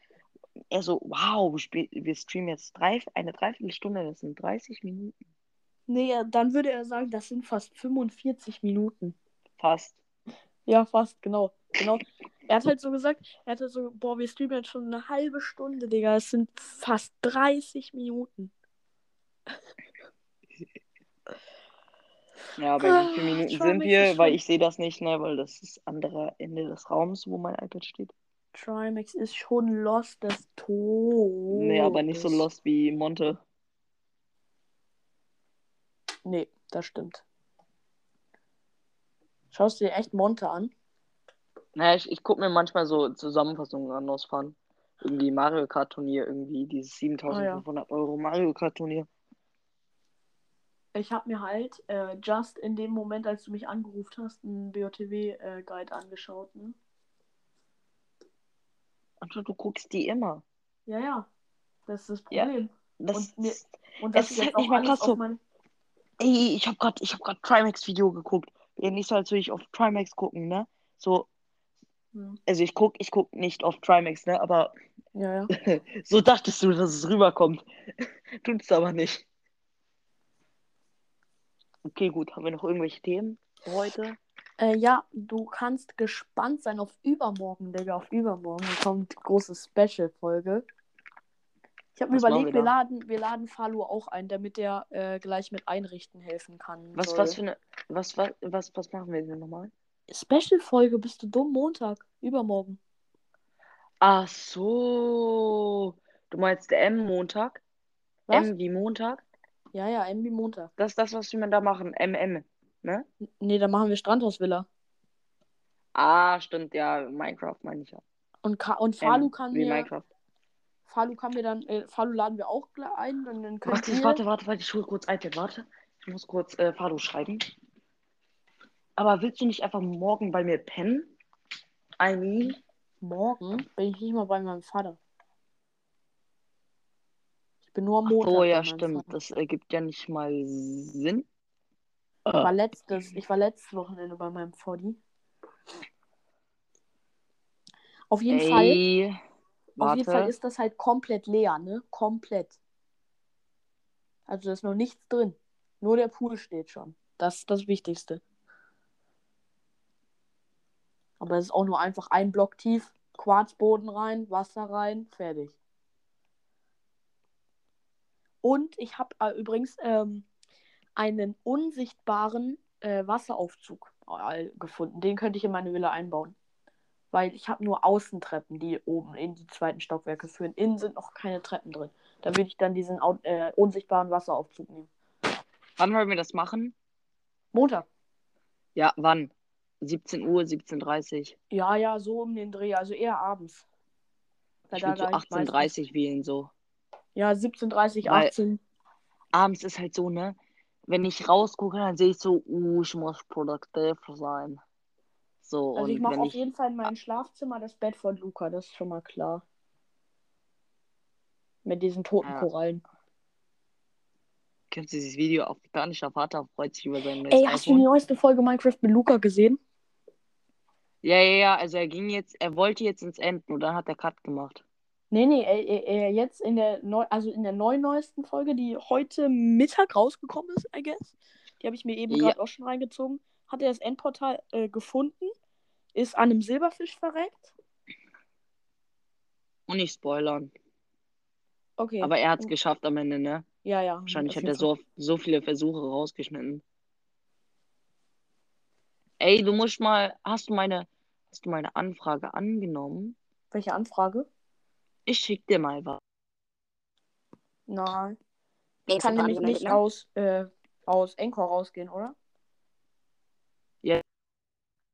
Er so, wow, wir streamen jetzt drei, eine Dreiviertelstunde, das sind 30 Minuten. Nee, dann würde er sagen, das sind fast 45 Minuten. Fast. Ja, fast, genau. Genau. Er hat halt so gesagt, er hat halt so, boah, wir streamen jetzt schon eine halbe Stunde, Digga. Es sind fast 30 Minuten. Ja, bei wie vielen Ah, Minuten sind wir? Weil ich sehe das nicht, ne? Weil das ist andere Ende des Raums, wo mein iPad steht. Trimax ist schon lost des Todes. Nee, aber nicht so lost wie Monte. Nee, das stimmt. Schaust du dir echt Monte an? Naja, ich, ich gucke mir manchmal so Zusammenfassungen an aus Fun. Irgendwie Mario Kart Turnier, irgendwie dieses 7500 Euro Mario Kart Turnier. Ich habe mir halt äh, just in dem Moment, als du mich angerufen hast, einen BOTW-Guide angeschaut. Ne? Also du guckst die immer. Ja, ja. Das ist das Ja. Problem. Das, Und mir- Und das ist halt auch nicht alles krass so. mein... Ey, ich hab grad, ich hab grad Trimax Video geguckt. Ja, nicht so, als würde ich auf Trimax gucken, ne? So, Hm. also ich guck, ich guck nicht auf Trimax, ne? Aber Ja, ja. *laughs* so dachtest du, dass es rüberkommt. *laughs* Tut's aber nicht. Okay, gut. Haben wir noch irgendwelche Themen heute? Äh, ja, du kannst gespannt sein auf übermorgen, Digga. Auf übermorgen kommt große Special-Folge. Ich habe mir überlegt, wir wir laden, wir laden Falu auch ein, damit er äh, gleich mit einrichten helfen kann. Was, soll. was für eine, was, was, was, was machen wir denn nochmal? Special-Folge, bist du dumm? Montag, übermorgen. Ach so. Du meinst der M-Montag? Was? M wie Montag? Ja, ja, MB Montag. Das ist das, was wir da machen. MM. Ne? Nee, dann machen wir Strandhausvilla. Ah, stimmt, ja. Minecraft meine ich ja. Und, Ka und Falu M kann wie mir. Minecraft. Falu kann mir dann. Äh, Falu laden wir auch ein. Und dann könnt Warte, ihr. warte, warte, warte, ich hole kurz iPad, warte. Ich muss kurz äh, Fado schreiben. Aber willst du nicht einfach morgen bei mir pennen? I mean, Morgen bin ich nicht mal bei meinem Vater. Ich bin nur am Montag. so, bei ja, stimmt. Vater. Das ergibt ja nicht mal Sinn. Ich war letztes, ich war letztes Wochenende bei meinem Vodi. Auf jeden Fall, Ey, auf jeden Fall warte. ist das halt komplett leer, ne? Komplett. Also da ist noch nichts drin. Nur der Pool steht schon. Das ist das Wichtigste. Aber es ist auch nur einfach ein Block tief, Quarzboden rein, Wasser rein, fertig. Und ich habe äh, übrigens ähm, einen unsichtbaren äh, Wasseraufzug äh, gefunden. Den könnte ich in meine Villa einbauen. Weil ich habe nur Außentreppen, die oben in die zweiten Stockwerke führen. Innen sind noch keine Treppen drin. Da würde ich dann diesen äh, unsichtbaren Wasseraufzug nehmen. Wann wollen wir das machen? Montag. Ja, wann? 17 Uhr, 17.30 Uhr. Ja, ja, so um den Dreh. Also eher abends. Ich da würde so ich meistens- 18.30 Uhr wählen, so. Ja, 17.30, Weil- 18. Abends ist halt so, ne? Wenn ich rausgucke, dann sehe ich so, uh, ich muss produktiv sein. So, Also ich mache auf ich. jeden Fall in meinem Schlafzimmer das Bett von Luca, das ist schon mal klar. Mit diesen toten Ja. Korallen. Kennst du dieses Video? Afrikanischer Vater freut sich über sein neues Ey, hast du die neueste Folge Minecraft mit Luca gesehen? Ja, ja, ja. Also er ging jetzt, er wollte jetzt ins Enden und dann hat er Cut gemacht. Nee, nee, äh, äh, jetzt in der neu also in der neun neuesten Folge, die heute Mittag rausgekommen ist, I guess. Die habe ich mir eben Ja. gerade auch schon reingezogen. Hat er das Endportal äh, gefunden, ist an einem Silberfisch verreckt. Und nicht spoilern. Okay. Aber er hat es geschafft am Ende, ne? ja, ja. Wahrscheinlich hat er so, so viele Versuche rausgeschnitten. Ey, du musst mal, hast du meine, hast du meine Anfrage angenommen? Welche Anfrage? Ich schick dir mal was. Nein. Ich kann nämlich nicht ne? aus, äh, aus Encore rausgehen, oder?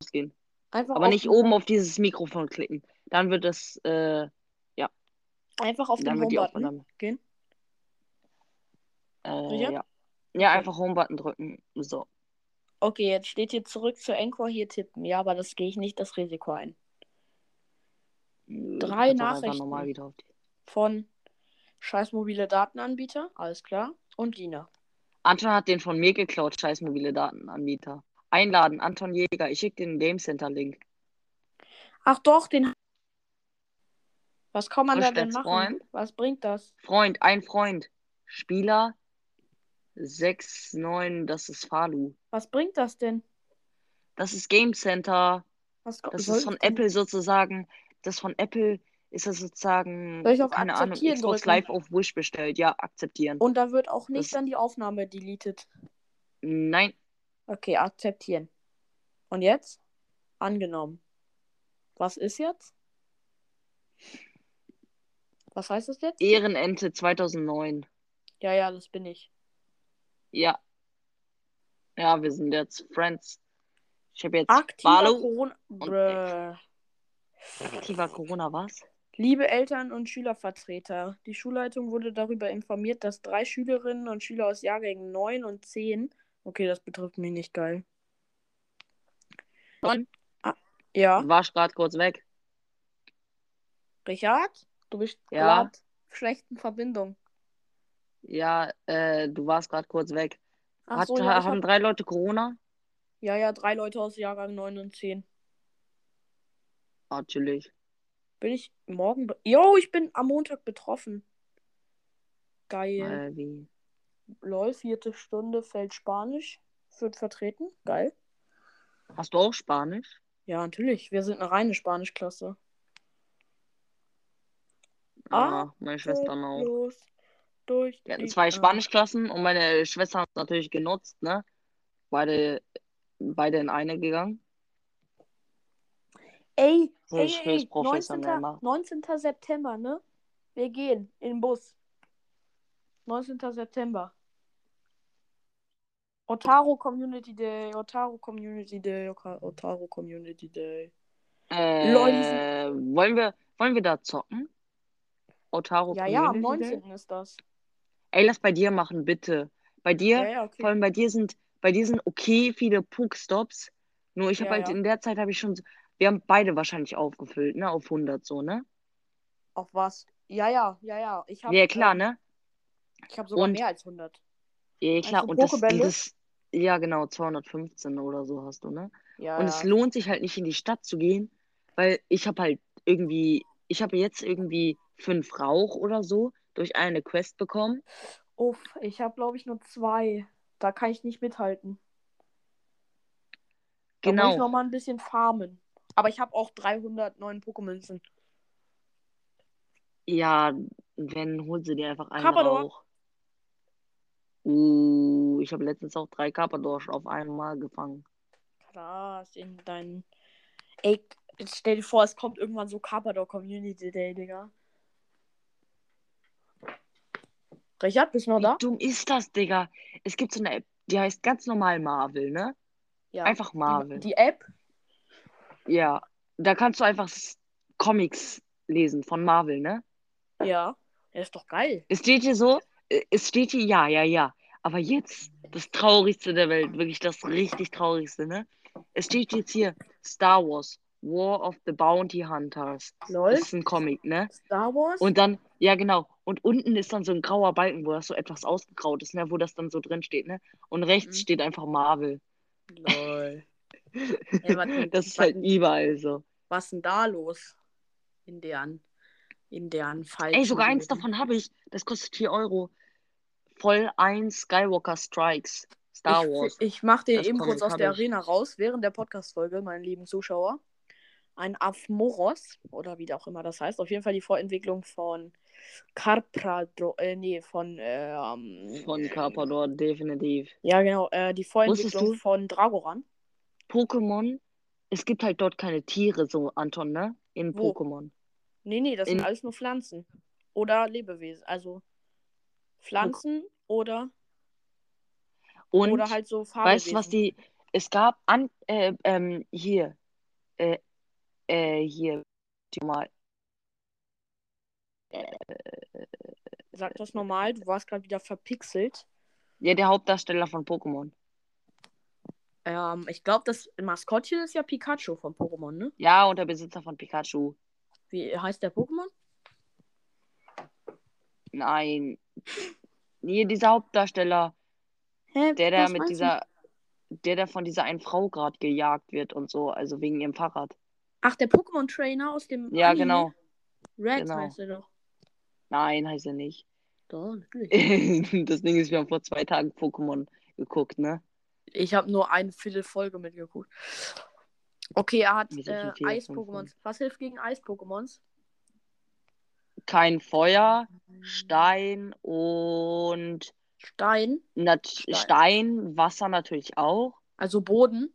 Rausgehen. Einfach Aber nicht oben auf dieses Mikrofon klicken. Dann wird das, äh, Einfach auf dann den Home-Button gehen. Äh, ja. Ja, einfach Home-Button drücken. So. Okay, jetzt steht hier zurück zu Encore hier tippen. Ja, aber das gehe ich nicht das Risiko ein. Drei Nachrichten. Von scheiß mobile Datenanbieter, alles klar. Und Lina. Anton hat den von mir geklaut, scheiß mobile Datenanbieter. Einladen, Anton Jäger. Ich schicke den Game Center Link. Ach doch, den. Was kann man da denn machen? Freund. Was bringt das? Freund, ein Freund. Spieler 6-9, das ist Falu. Was bringt das denn? Das ist Game Center. Was Das ist von Apple sozusagen. Das von Apple ist das sozusagen. Soll ich auf keine Ahnung, Xbox drücken? Live auf Wish bestellt. Ja, akzeptieren. Und da wird auch nicht Das- dann die Aufnahme deleted. Nein, Okay, akzeptieren. Und jetzt? Angenommen. Was ist jetzt? Was heißt das jetzt? Ehrenente 2009. Ja, ja, das bin ich. Ja. Ja, wir sind jetzt Friends. Ich habe jetzt Aktiver. Corona. Brr. Aktiver Corona, was? Liebe Eltern und Schülervertreter, die Schulleitung wurde darüber informiert, dass drei Schülerinnen und Schüler aus Jahrgängen 9 und 10. Okay, das betrifft mich nicht geil. Und? Ja, Du warst gerade kurz weg. Richard, du bist Ja? gerade schlechten Verbindung. Ja, äh, du warst gerade kurz weg. Ach Hat, so, ja, haben hab, drei Leute Corona? ja, ja, drei Leute aus Jahrgang 9 und 10. Natürlich. Bin ich morgen. Jo, ich bin am Montag betroffen. Geil. Äh, wie? Lol, vierte Stunde Feld Spanisch. Wird vertreten. Geil. Hast du auch Spanisch? Ja, natürlich. Wir sind eine reine Spanischklasse. Ah, meine Schwestern auch. Los durch Wir hatten zwei ah. Spanischklassen und meine Schwester hat es natürlich genutzt, ne? Beide, beide in eine gegangen. Ey, ey, ey, höchst ey. 19. professionell machen. 19. September, ne? Wir gehen in den Bus. 19. September. Otaro Community Day, Otaro Community Day, Otaro Community Day. Äh, die wollen wir, wollen wir da zocken? Otaro Ja, ja, am Community Day? 19. ist das. Ey, lass bei dir machen, bitte. Bei dir, Ja, ja, okay. vor allem bei dir sind, bei dir sind okay viele Pokestops. Nur ich habe Ja, halt in der Zeit habe ich schon, so- wir haben beide wahrscheinlich aufgefüllt, ne? Auf 100 so, ne? Auf was? Ja, ja, ja, ja. Ich habe Ja, klar, ne? Ich habe sogar Und- mehr als 100. Ja, klar. Und das, Pokebälle? das, ja, genau, 215 oder so hast du, ne? Ja, Und es lohnt sich halt nicht in die Stadt zu gehen, weil ich habe halt irgendwie, ich habe jetzt irgendwie fünf Rauch oder so durch eine Quest bekommen. Uff, ich habe, glaube ich, nur zwei. Da kann ich nicht mithalten. Da muss ich Genau. noch mal ein bisschen farmen. Aber ich habe auch 309 Pokémünzen. Ja, wenn, hol sie dir einfach einen Carpador. Rauch. du. Ich habe letztens auch drei Carpadors auf einmal gefangen. Krass, in deinen. Ey, stell dir vor, es kommt irgendwann so Carpador Community Day, Digga. Richard, bist du noch Wie da? dumm ist das, Digga? Es gibt so eine App, die heißt ganz normal Marvel, ne? Ja. Einfach Marvel. Die, die App? Ja. Da kannst du einfach Comics lesen von Marvel, ne? Ja. Ja, ist doch geil. Es steht hier so, äh, es steht hier, ja, ja, ja. Aber jetzt das Traurigste der Welt, wirklich das richtig Traurigste, ne? Es steht jetzt hier Star Wars, War of the Bounty Hunters. Lol. Das ist ein Comic, ne? Star Wars? Und dann, ja genau, und unten ist dann so ein grauer Balken, wo das so etwas ausgegraut ist, ne? Wo das dann so drin steht, ne? Und rechts Mhm. steht einfach Marvel. Lol. *laughs* Ey, warte, Das ist halt warte. überall so. Was ist denn da los? In deren. In deren falschen. Ey, sogar eins davon habe ich. Das kostet 4 Euro. Voll 1 Skywalker Strikes. Star ich, Wars. Ich mache den Das eben kurz aus der ich. Arena raus, während der Podcast-Folge, meine lieben Zuschauer. Ein Afmoros, oder wie auch immer das heißt. Auf jeden Fall die Vorentwicklung von Carprador, äh, nee, von, ähm, Von Carpador, definitiv. ja genau, äh, die Vorentwicklung du? von Dragoran. Pokémon, es gibt halt dort keine Tiere, so Anton, ne? In Wo? Pokémon. Nee, nee, das In- sind alles nur Pflanzen. Oder Lebewesen. Also Pflanzen oder, Und oder halt so Farbewesen. weißt du, was die. Es gab an, äh, ähm, hier, äh, äh, hier, die mal, Sag das normal, du warst gerade wieder verpixelt. ja, der Hauptdarsteller von Pokémon. Ähm, ich glaube, das Maskottchen ist ja Pikachu von Pokémon, ne? Ja, und der Besitzer von Pikachu. Wie heißt der Pokémon? Nein. Nee, dieser Hauptdarsteller, Hä? der da was mit dieser, der da von dieser einen Frau gerade gejagt wird und so, also wegen ihrem Fahrrad. du? Ach, der Pokémon-Trainer aus dem. Ja, Anime? genau. Red genau. heißt er doch. Nein, heißt er nicht. Doch, natürlich. *laughs* Das Ding ist, wir haben vor zwei Tagen Pokémon geguckt, ne? Ich habe nur eine Viertelfolge mitgeguckt. Okay, er hat äh, Eis-Pokémons. Was hilft gegen Eis-Pokémons? Kein Feuer, Stein und Stein, nat Stein. Stein, Wasser natürlich auch. also Boden.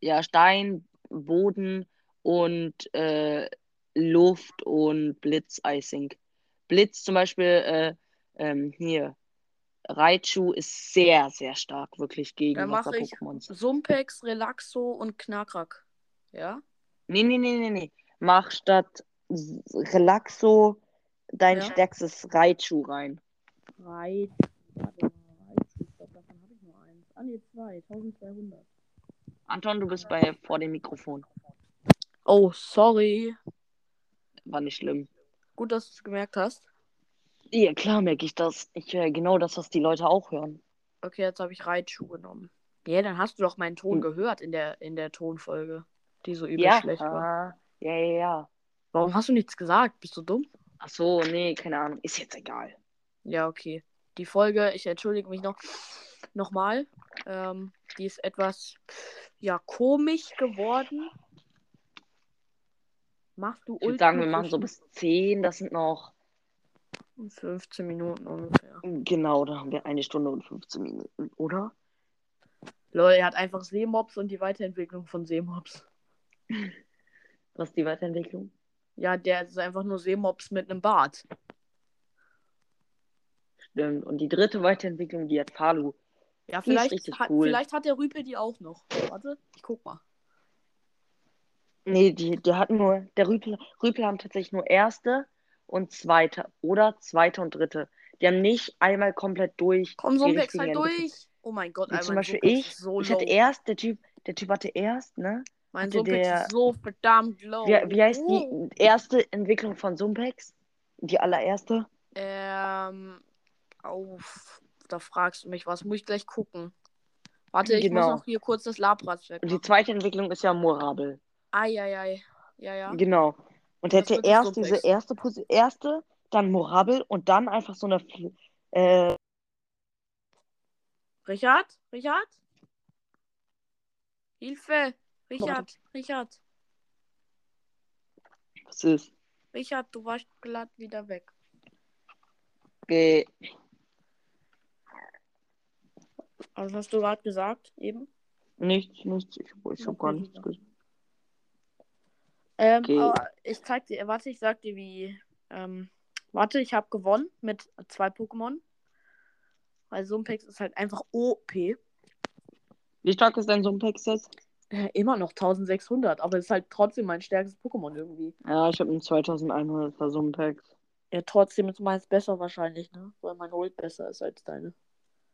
Ja, Stein, Boden und äh, Luft und Blitz, I think. Blitz zum Beispiel, äh, ähm, hier, Raichu ist sehr, sehr stark, wirklich gegen Dann mache ich. Sumpex, Relaxo und Knarkrak. Ja? Nee, nee, nee, nee, nee. Mach statt Relaxo dein Ja. stärkstes Raichu rein. Reit. Warte mal, Raichu. Ich glaube, davon habe ich nur eins. Ah, nee, zwei. 1200. Anton, du bist bei vor dem Mikrofon. Oh, sorry. War nicht schlimm. Gut, dass du es gemerkt hast. Ja, klar merke ich das. Ich höre genau das, was die Leute auch hören. Okay, jetzt habe ich Raichu genommen. Ja, dann hast du doch meinen Ton Hm. gehört in der, in der Tonfolge, die so übel Ja, schlecht war. ja, ja, ja. Warum hast du nichts gesagt? Bist du dumm? Ach so, nee, keine Ahnung. Ist jetzt egal. Ja, okay. Die Folge, ich entschuldige mich noch nochmal. Ähm, die ist etwas ja komisch geworden. Machst du Ich würde sagen, wir machen so bis 10. Das sind noch, 15 Minuten ungefähr. genau, da haben wir eine Stunde und 15 Minuten, oder? Lol, er hat einfach Seemobs und die Weiterentwicklung von Seemobs. Was ist die Weiterentwicklung? Ja, der ist einfach nur Seemobs mit einem Bart. Stimmt. Und die dritte Weiterentwicklung, die hat Falu. Ja, Die ist vielleicht, richtig hat, cool. vielleicht hat der Rüpel die auch noch. Warte, ich guck mal. Nee, die, der hat nur, der Rüpel, Rüpel haben tatsächlich nur erste und zweite oder zweite und dritte. Die haben nicht einmal komplett durch. Komm, so die halt durch. Oh mein Gott, Alter, zum Beispiel Sumpex ich. so Ich low. hatte erst, der Typ, der Typ hatte erst, ne? mein Sumpex der- ist so verdammt low. Wie, wie heißt Oh. die erste Entwicklung von Sumpex? Die allererste? Ähm, auf. Da fragst du mich was. Muss ich gleich gucken. Warte, ich Genau. muss noch hier kurz das Labras Und die zweite Entwicklung ist ja Morabel. Eieiei. Ja, ja. Genau. Und Das hätte erst diese erste Posi- erste, dann Morabel und dann einfach so eine äh, Richard? Richard? Hilfe! Richard, Richard, was ist? Richard, du warst glatt wieder weg. Ge Also hast du gerade gesagt, eben? Nichts, nichts. Ich, ich habe gar Okay, nichts gesagt. Ähm, Okay. ich zeig dir, warte, ich sag dir, wie. Ähm, warte, ich habe gewonnen mit zwei Pokémon. Weil Sumpex ist halt einfach OP. Wie stark ist dein Sumpex jetzt? Äh, immer noch 1600, aber ist halt trotzdem mein stärkstes Pokémon irgendwie. Ja, ich habe einen 2100er Sumpex. Ja, trotzdem ist meins besser wahrscheinlich, ne? Weil mein Ult besser ist als deine.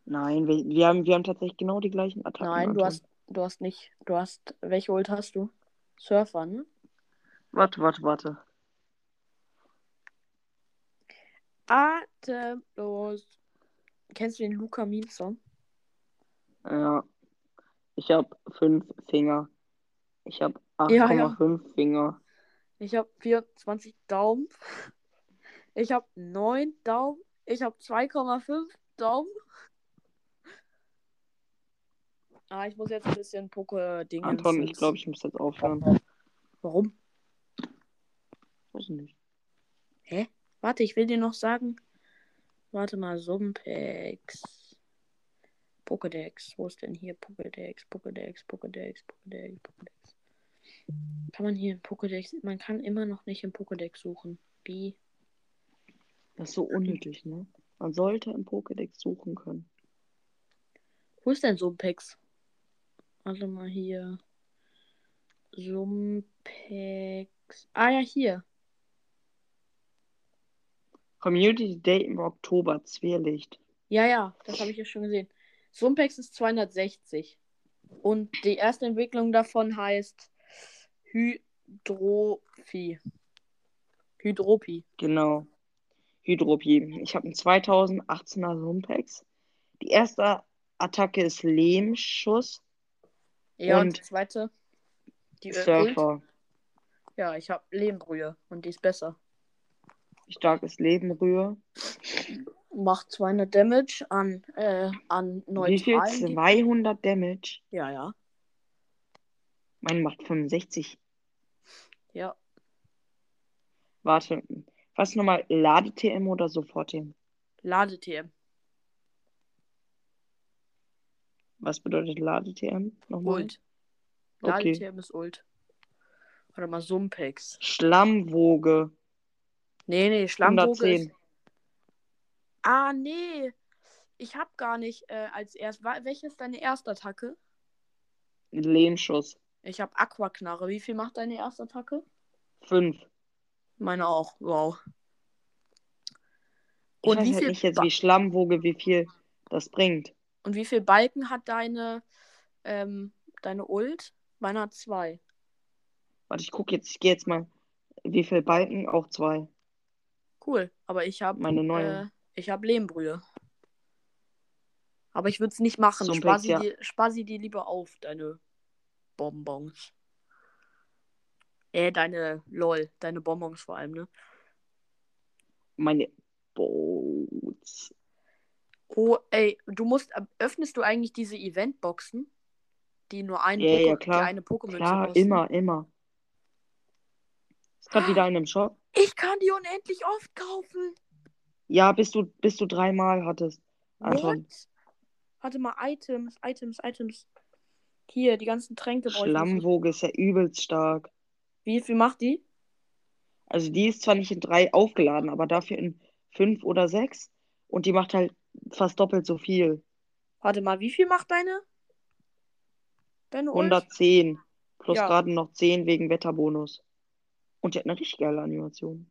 Nein, wir, wir, haben, wir haben tatsächlich genau die gleichen Attacken. Nein, du hast, du hast nicht, du hast, welche Ult hast du? Surfer, ne? Warte, warte, warte. Atemlos. Kennst du den Luca Meme Song? Ja. Ich habe fünf Finger. Ich habe Ja, ja. 8,5 Finger. Ich habe 24 Daumen. Ich habe 9 Daumen. Ich habe 2,5 Daumen. Ah, ich muss jetzt ein bisschen Poke-Dinge. Anton, ich glaube, ich muss jetzt aufhören. Warum? Weiß ich nicht. Hä? Warte, ich will dir noch sagen. Warte mal, Sumpex. Pokédex. Wo ist denn hier Pokédex? Pokédex, Pokédex, Pokédex, Pokédex. Kann man hier in Pokédex. Man kann immer noch nicht im Pokédex suchen. Wie? Das ist so unnötig, ne? Man sollte im Pokédex suchen können. Wo ist denn Sumpex? Warte mal hier. Sumpex. Ah ja, hier. Community Day im Oktober, Zwerlicht. Ja, ja, das habe ich ja schon gesehen. Sumpex ist 260. Und die erste Entwicklung davon heißt Hydrophi. Hydropie. Genau. Hydropie. Ich habe einen 2018er Sumpex. Die erste Attacke ist Lehmschuss. Ja, und, Und die zweite. Die äh. Surfer. Ja, ich habe Lehmbrühe und die ist besser. Starkes Lebenrühr. Macht 200 Damage an, äh, an Wie viel? neutralen. Ge- 200 Damage. Ja, ja. Mein macht 65. Ja. Warte. Was nochmal? Lade-TM oder Sofort-TM? Lade-TM. Was bedeutet Lade-TM? Ult. Okay. Lade-TM ist Ult. Warte mal, Sumpex. Schlammwoge. Nee, nee, Schlammwoge 110. ist. Ah, nee. Ich hab gar nicht äh, als erst. Welche ist deine erste Attacke? Lehmschuss. Ich hab Aquaknarre. Wie viel macht deine erste Attacke? 5. Meine auch. Wow. Ich Und weiß wie halt viel nicht jetzt, wie Schlammwoge, wie viel das bringt. Und wie viel Balken hat deine, ähm, deine Ult? Meine hat zwei. Warte, ich gucke jetzt, ich gehe jetzt mal. Wie viel Balken? Auch zwei. Cool. Aber ich habe Meine neue. äh, ich hab Lehmbrühe. Aber ich würde es nicht machen. Sumpex, Spar sie, ja. dir, spar sie dir lieber auf, deine Bonbons. Äh, deine LOL, deine Bonbons vor allem, ne? Meine Boots. Oh, ey, du musst, äh, öffnest du eigentlich diese Eventboxen, die nur eine, Ja, ja, klar. Die eine Pokémünze Klar, immer, immer. Ist gerade wieder in einem Shop. Ich kann die unendlich oft kaufen. Ja, bis du, bis du dreimal hattest. Anton. What? Warte mal, Items, Items, Items. Hier, die ganzen Tränke. Schlammwoge ist ja übelst stark. Wie viel macht die? Also die ist zwar nicht in drei aufgeladen, aber dafür in fünf oder sechs. Und die macht halt fast doppelt so viel. Warte mal, wie viel macht deine? Deine Ult? 110. Plus Ja. gerade noch 10 wegen Wetterbonus. Und die hat eine richtig geile Animation.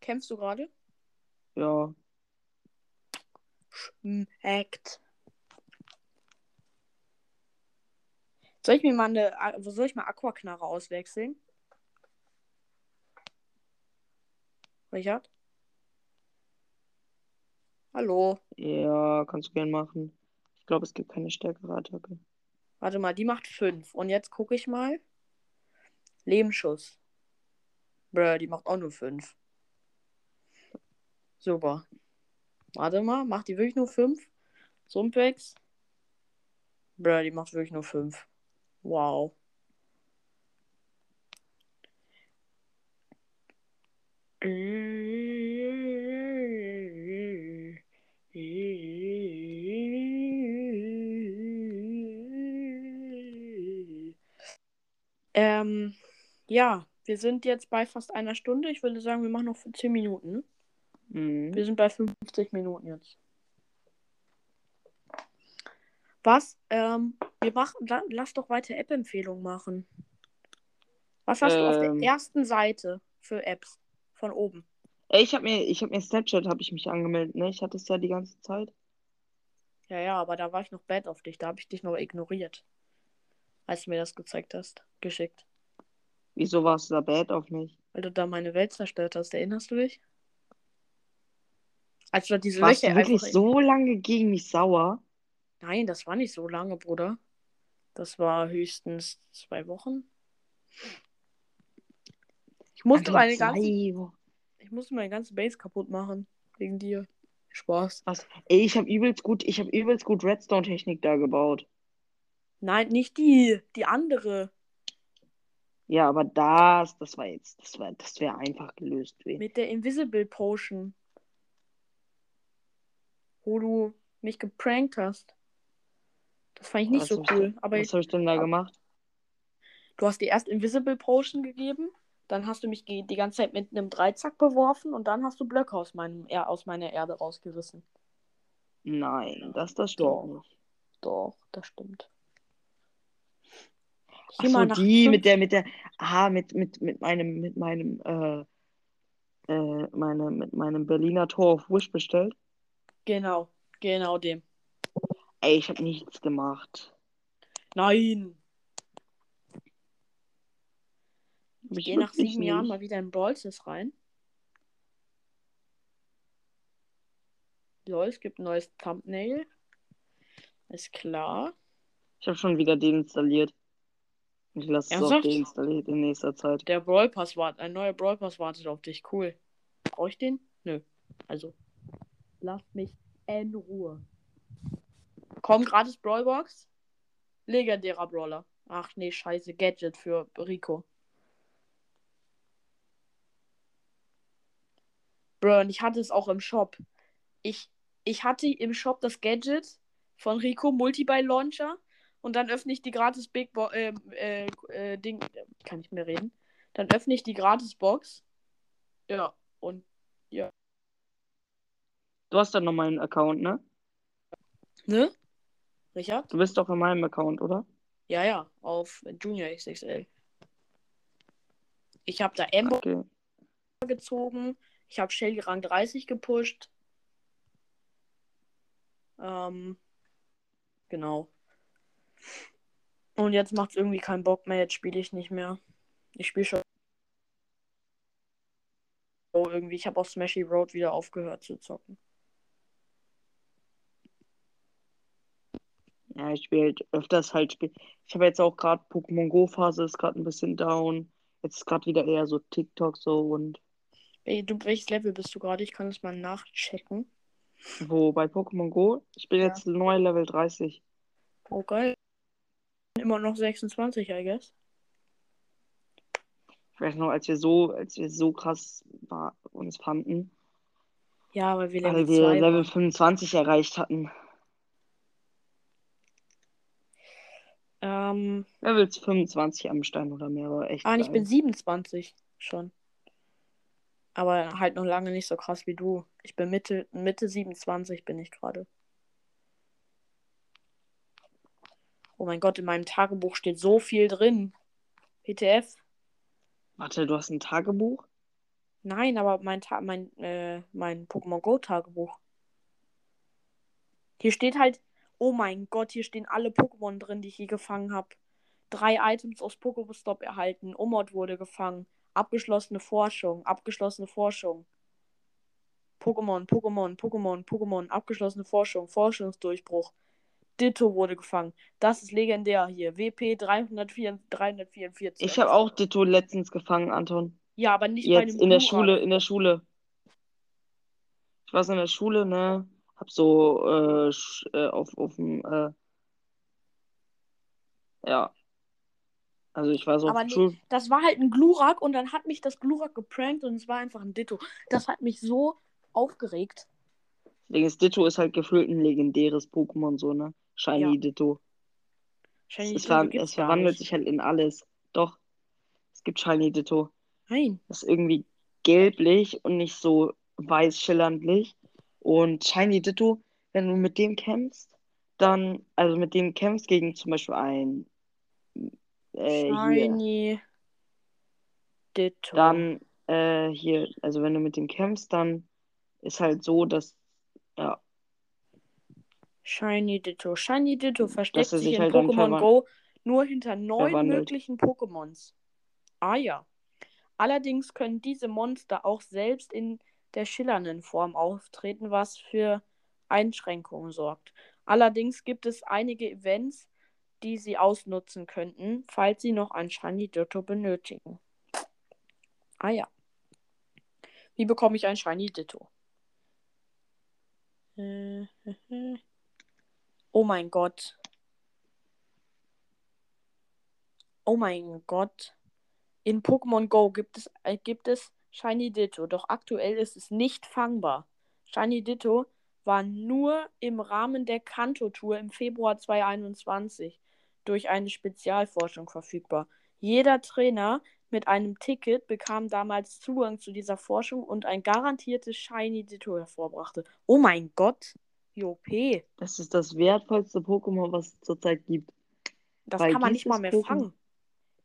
Kämpfst du gerade? Ja. Schmeckt. Soll ich mir mal eine, soll ich mal Aquaknarre auswechseln? Richard? Hallo. Ja, kannst du gern machen. Ich glaube, es gibt keine stärkere Attacke. Warte mal, die macht 5. Und jetzt gucke ich mal. Lebensschuss. Bruh, die macht auch nur 5. Super. Warte mal, macht die wirklich nur 5? Sumpex? Bruh, die macht wirklich nur 5. Wow. Ähm, ja wir sind jetzt bei fast einer Stunde. Ich würde sagen, wir machen noch für 10 Minuten. Mhm. Wir sind bei 50 Minuten jetzt. Was? Ähm, wir machen, la, lass doch weiter App-Empfehlungen machen. Was hast du auf der Ähm. ersten Seite für Apps von oben? Ich habe mir, ich habe mir Snapchat, habe ich mich angemeldet, ne? Ich hatte es ja die ganze Zeit. Ja, ja, aber da war ich noch bad auf dich. Da habe ich dich noch ignoriert. Als du mir das gezeigt hast. Geschickt. Wieso warst du da bad auf mich? Weil du da meine Welt zerstört hast. Erinnerst du dich? Als du da diese Warst Löcher du wirklich einfach in- so lange gegen mich sauer? Nein, das war nicht so lange, Bruder. Das war höchstens zwei Wochen. Ich musste Alter, meine ganze, ich musste meine ganze Base kaputt machen. Wegen dir. Spaß. Was? Ey, ich habe übelst gut, ich habe übelst gut Redstone-Technik da gebaut. Nein, nicht die. Die andere. Ja, aber das, das war jetzt, das war, das wäre einfach gelöst. Mit der Invisible Potion. Wo du mich geprankt hast. Das fand ich nicht Was so cool. denn- Aber Was habe ich denn da gemacht? du hast dir erst Invisible Potion gegeben. Dann hast du mich die ganze Zeit mit einem Dreizack beworfen. Und dann hast du Blöcke aus, meinem, er aus meiner Erde rausgerissen. Nein, das, das Doch. stimmt nicht. Doch, das stimmt. Ich Ach so, die mit der, mit der, ah, mit, mit, mit meinem, mit meinem, äh, äh, meine, mit meinem Berliner Tor auf Wish bestellt. Genau, genau dem. Ey, ich habe nichts gemacht. Nein! Hab Ich gehe nach sieben Jahren mal wieder in Brawl Stars rein. Lol, es gibt ein neues Thumbnail. Ist klar. Ich habe schon wieder deinstalliert. Ich lasse es auch deinstalliert in nächster Zeit. Der Brawl Pass wartet, ein neuer Brawl Pass wartet auf dich. Cool. Brauche ich den? Nö. Also, lass mich in Ruhe. Komm, gratis Brawlbox. Legendärer Brawler. Ach nee, scheiße. Gadget für Rico. Bro, und ich hatte es auch im Shop. Ich, ich hatte im Shop das Gadget von Rico Multibuy Launcher und dann öffne ich die gratis Big Bo äh, äh, äh, Ding. Kann ich mehr reden? Dann öffne ich die gratis Box. Ja, und Du hast dann noch meinen Account, ne? ne? Richard? Du bist doch in meinem Account, oder? Ja, ja, auf Junior XXL. Ich habe da Ember Okay. gezogen. Ich habe Shelly Rang 30 gepusht. Ähm, genau. Und jetzt macht es irgendwie keinen Bock mehr. Jetzt spiele ich nicht mehr. Ich spiele schon. Oh, irgendwie. Ich habe auf Smashy Road wieder aufgehört zu zocken. Ja, ich spiele halt öfters halt Spiel. Ich habe jetzt auch gerade Pokémon Go Phase ist gerade ein bisschen down. Jetzt ist gerade wieder eher so TikTok so und Ey, du, welches Level bist du gerade? Ich kann das mal nachchecken. wo bei Pokémon Go. Ich bin Ja. jetzt neu Level 30. Oh, geil. Immer noch 26, I guess. Ich weiß noch, als wir so, als wir so krass war, uns fanden, Ja, weil wir Level weil wir 2 Level waren. 25 erreicht hatten. Ähm, Level 25 am Stein oder mehr war echt. ah, ich bin 27 schon. Aber halt noch lange nicht so krass wie du. Ich bin Mitte, Mitte 27 bin ich gerade. Oh mein Gott, in meinem Tagebuch steht so viel drin. PTF? Warte, du hast ein Tagebuch? Nein, aber mein, Ta mein, äh, mein Pokémon Go Tagebuch. Hier steht halt, oh mein Gott, hier stehen alle Pokémon drin, die ich je gefangen habe. Drei Items aus Pokébstop erhalten. Omod wurde gefangen. Abgeschlossene Forschung. Abgeschlossene Forschung. Pokémon, Pokémon, Pokémon, Pokémon. Abgeschlossene Forschung. Forschungsdurchbruch. Ditto wurde gefangen. Das ist legendär hier. WP 304, 344. Ich habe auch Ditto letztens gefangen, Anton. Ja, aber nicht bei Jetzt dem in der. Schule, in der Schule. Ich war so in der Schule, ne? Hab so äh, äh, auf, auf dem, äh, ja. Also ich war so Aber nee, das war halt ein Glurak und dann hat mich das Glurak geprankt und es war einfach ein Ditto. Das hat mich so aufgeregt. Deswegen ist Ditto ist halt gefühlt ein legendäres Pokémon, so, ne? Shiny Ja. Ditto. Shiny Es, Ditto gibt's es verwandelt sich halt in alles. Doch, Es gibt Shiny Ditto. Nein. Das ist irgendwie gelblich und nicht so weiß schillerndlich. Und Shiny Ditto, wenn du mit dem kämpfst, dann, also mit dem kämpfst gegen zum Beispiel ein äh, hier, Shiny Ditto. dann äh, hier, also wenn du mit dem kämpfst, dann ist halt so, dass ja, Shiny Ditto. Shiny Ditto versteckt er sich sich in halt Pokémon Go nur hinter neun verwandelt. möglichen Pokémons. Ah ja. Allerdings können diese Monster auch selbst in der schillernden Form auftreten, was für Einschränkungen sorgt. Allerdings gibt es einige Events, die sie ausnutzen könnten, falls sie noch ein Shiny Ditto benötigen. Ah ja. Wie bekomme ich ein Shiny Ditto? *laughs* Oh mein Gott. Oh mein Gott. In Pokémon Go gibt es, äh, gibt es Shiny Ditto, doch aktuell ist es nicht fangbar. Shiny Ditto war nur im Rahmen der Kanto-Tour im Februar 2021 durch eine Spezialforschung verfügbar. Jeder Trainer mit einem Ticket bekam damals Zugang zu dieser Forschung und ein garantiertes Shiny Ditto hervorbrachte. Oh mein Gott, OP. das ist das wertvollste Pokémon, was es zurzeit gibt. Das Weil kann man nicht mal mehr Pokémon- fangen.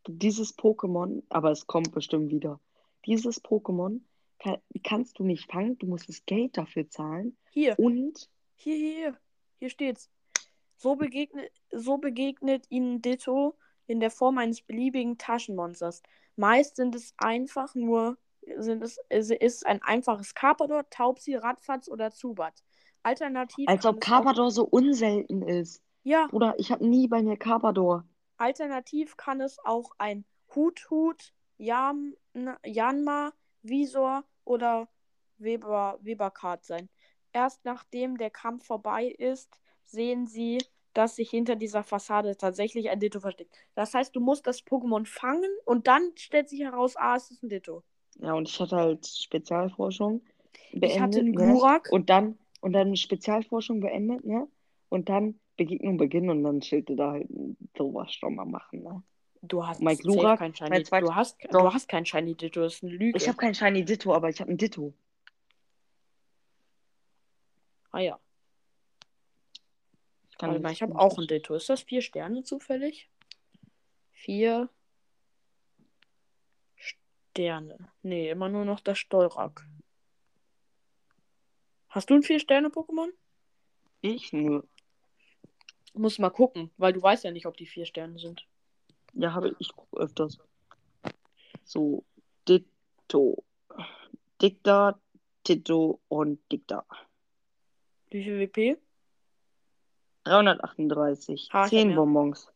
Dieses Pokémon, aber es kommt bestimmt wieder. Dieses Pokémon kann, kannst du nicht fangen, du musst das Geld dafür zahlen Hier, und hier, hier, hier. Hier steht's. So begegnet, so begegnet ihnen Ditto in der Form eines beliebigen Taschenmonsters. Meist sind es einfach nur, sind es, es ist ein einfaches Carpador, Taubsi, Radfatz oder Zubat. Alternativ als ob Carpador so unselten ist. ja, Bruder, ich habe nie bei mir Carpador. alternativ kann es auch ein Hut-Hut, Jan, Janma, Visor oder Weber, Weberkart sein. Erst nachdem der Kampf vorbei ist, sehen sie, dass sich hinter dieser Fassade tatsächlich ein Ditto versteckt. Das heißt, du musst das Pokémon fangen und dann stellt sich heraus, ah, es ist ein Ditto. Ja, und ich hatte halt Spezialforschung beendet. Ich hatte einen ne? Glurak. Und dann, und dann Spezialforschung beendet, ne? Und dann Begegnung beginnen und dann Schilde da halt sowas schon mal machen, ne? Du hast Mein safe Glurak, kein Shiny zweit- Du hast, Doch. du hast kein Shiny Ditto, das ist eine Lüge. Ich habe kein Shiny Ditto, aber ich habe ein Ditto. ah ja. Ich kann Warte mal, nicht- ich habe auch ein Ditto. Ist das vier Sterne zufällig? Vier Sterne. Nee, immer nur noch das Steurak. Hast du ein vier Sterne Pokémon? Ich nur. Muss mal gucken, weil du weißt ja nicht, ob die vier Sterne sind. Ja, habe ich, ich gucke öfters. So, Ditto. Dicta, Tito und Dicta. Wie viel WP? 338. Ha, ich hab 10 mehr. Bonbons.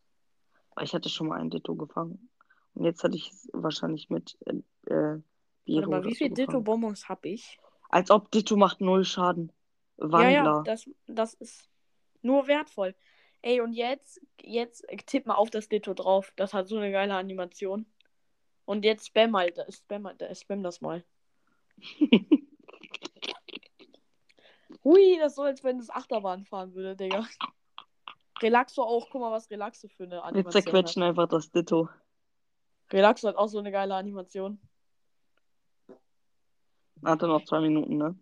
Ich hatte schon mal ein Ditto gefangen. Und jetzt hatte ich es wahrscheinlich mit äh, äh, Biro Warte mal, wie so viel gefangen. Ditto-Bonbons habe ich? Als ob Ditto macht null Schaden. Wandler. Ja, ja, das, das ist nur wertvoll. Ey, und jetzt, jetzt tipp mal auf das Ditto drauf. Das hat so eine geile Animation. Und jetzt spam mal, da- spam, mal- spam das mal. *laughs* Hui, das ist so, als wenn es Achterbahn fahren würde, Digga. Relaxo auch, guck mal, was Relaxo für eine Wir Animation zerquetschen einfach das Ditto. Relaxo hat auch so eine geile Animation. Hatte noch zwei Minuten, ne?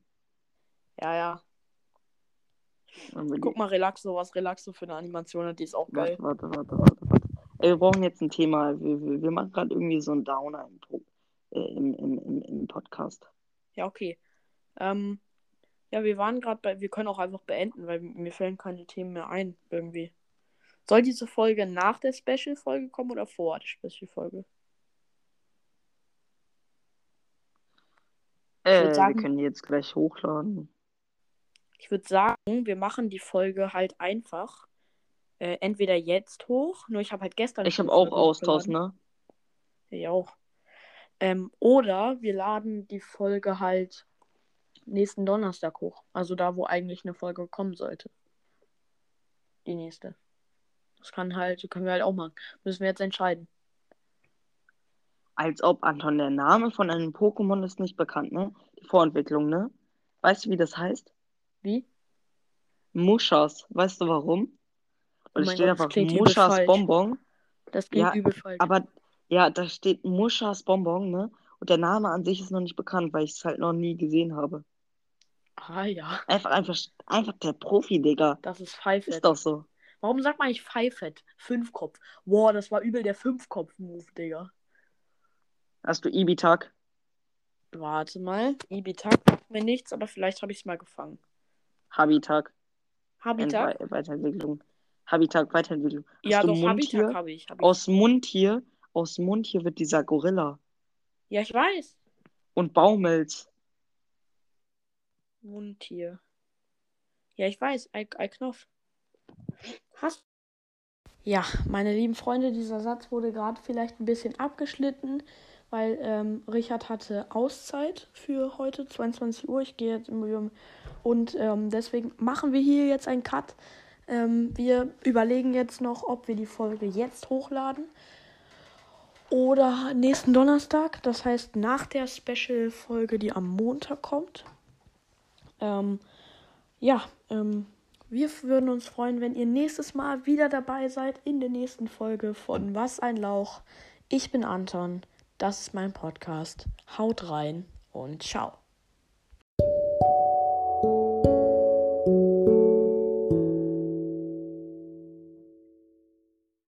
Ja, ja. Guck mal, Relaxo, was Relaxo für eine Animation hat, die ist auch geil. Warte, warte, warte, warte, warte. Ey, wir brauchen jetzt ein Thema. Wir, wir, wir machen gerade irgendwie so einen Downer im, äh, im, im, im, im Podcast. Ja, okay. Ähm, ja, wir waren gerade bei, wir können auch einfach beenden, weil mir fällen keine Themen mehr ein, irgendwie. Soll diese Folge nach der Special-Folge kommen oder vor der Special-Folge? Äh, sagen- wir können die jetzt gleich hochladen. Ich würde sagen, wir machen die Folge halt einfach äh, entweder jetzt hoch, nur ich habe halt gestern. Ich habe auch Austausch, ne? Ja, auch. Ähm, oder wir laden die Folge halt nächsten Donnerstag hoch. Also da, wo eigentlich eine Folge kommen sollte. Die nächste. Das kann halt, können wir halt auch machen. Müssen wir jetzt entscheiden. Als ob, Anton, der Name von einem Pokémon ist nicht bekannt, ne? Die Vorentwicklung, ne? Weißt du, wie das heißt? Wie? Muschas. Weißt du warum? Oh Weil es mein steht Gott, einfach Muschas. Bonbon. Das klingt Ja, übel falsch. Aber Ja, da steht Muschas Bonbon, ne? Und der Name an sich ist noch nicht bekannt, weil ich es halt noch nie gesehen habe. Ah ja, Einfach, einfach, einfach der Profi, Digga. das ist Pfeifett. Ist doch so. Warum sagt man nicht Pfeifett? Fünfkopf. Boah, das war übel der Fünfkopf-Move, Digga. Hast du Ibitag? Warte mal. Ibitak macht mir nichts, aber vielleicht habe ich es mal gefangen. Habitag. Habitak? Ent- Weiterentwicklung. Habitag, Weiterentwicklung. Hast Ja, du doch, Mundtier? Habitak habe ich. Hab ich. Aus Mundtier, aus Mundtier wird dieser Gorilla. Ja, ich weiß. Und Baumels. Mundtier. Ja, ich weiß. Ei, Ei Knopf. Hast Ja, meine lieben Freunde, dieser Satz wurde gerade vielleicht ein bisschen abgeschnitten, weil ähm, Richard hatte Auszeit für heute, 22 Uhr. Ich gehe jetzt im und ähm, deswegen machen wir hier jetzt einen Cut. Ähm, wir überlegen jetzt noch, ob wir die Folge jetzt hochladen oder nächsten Donnerstag. Das heißt nach der Special-Folge, die am Montag kommt. Ähm, ja, ähm, wir würden uns freuen, wenn ihr nächstes Mal wieder dabei seid in der nächsten Folge von Was ein Lauch. Ich bin Anton, das ist mein Podcast. Haut rein und ciao.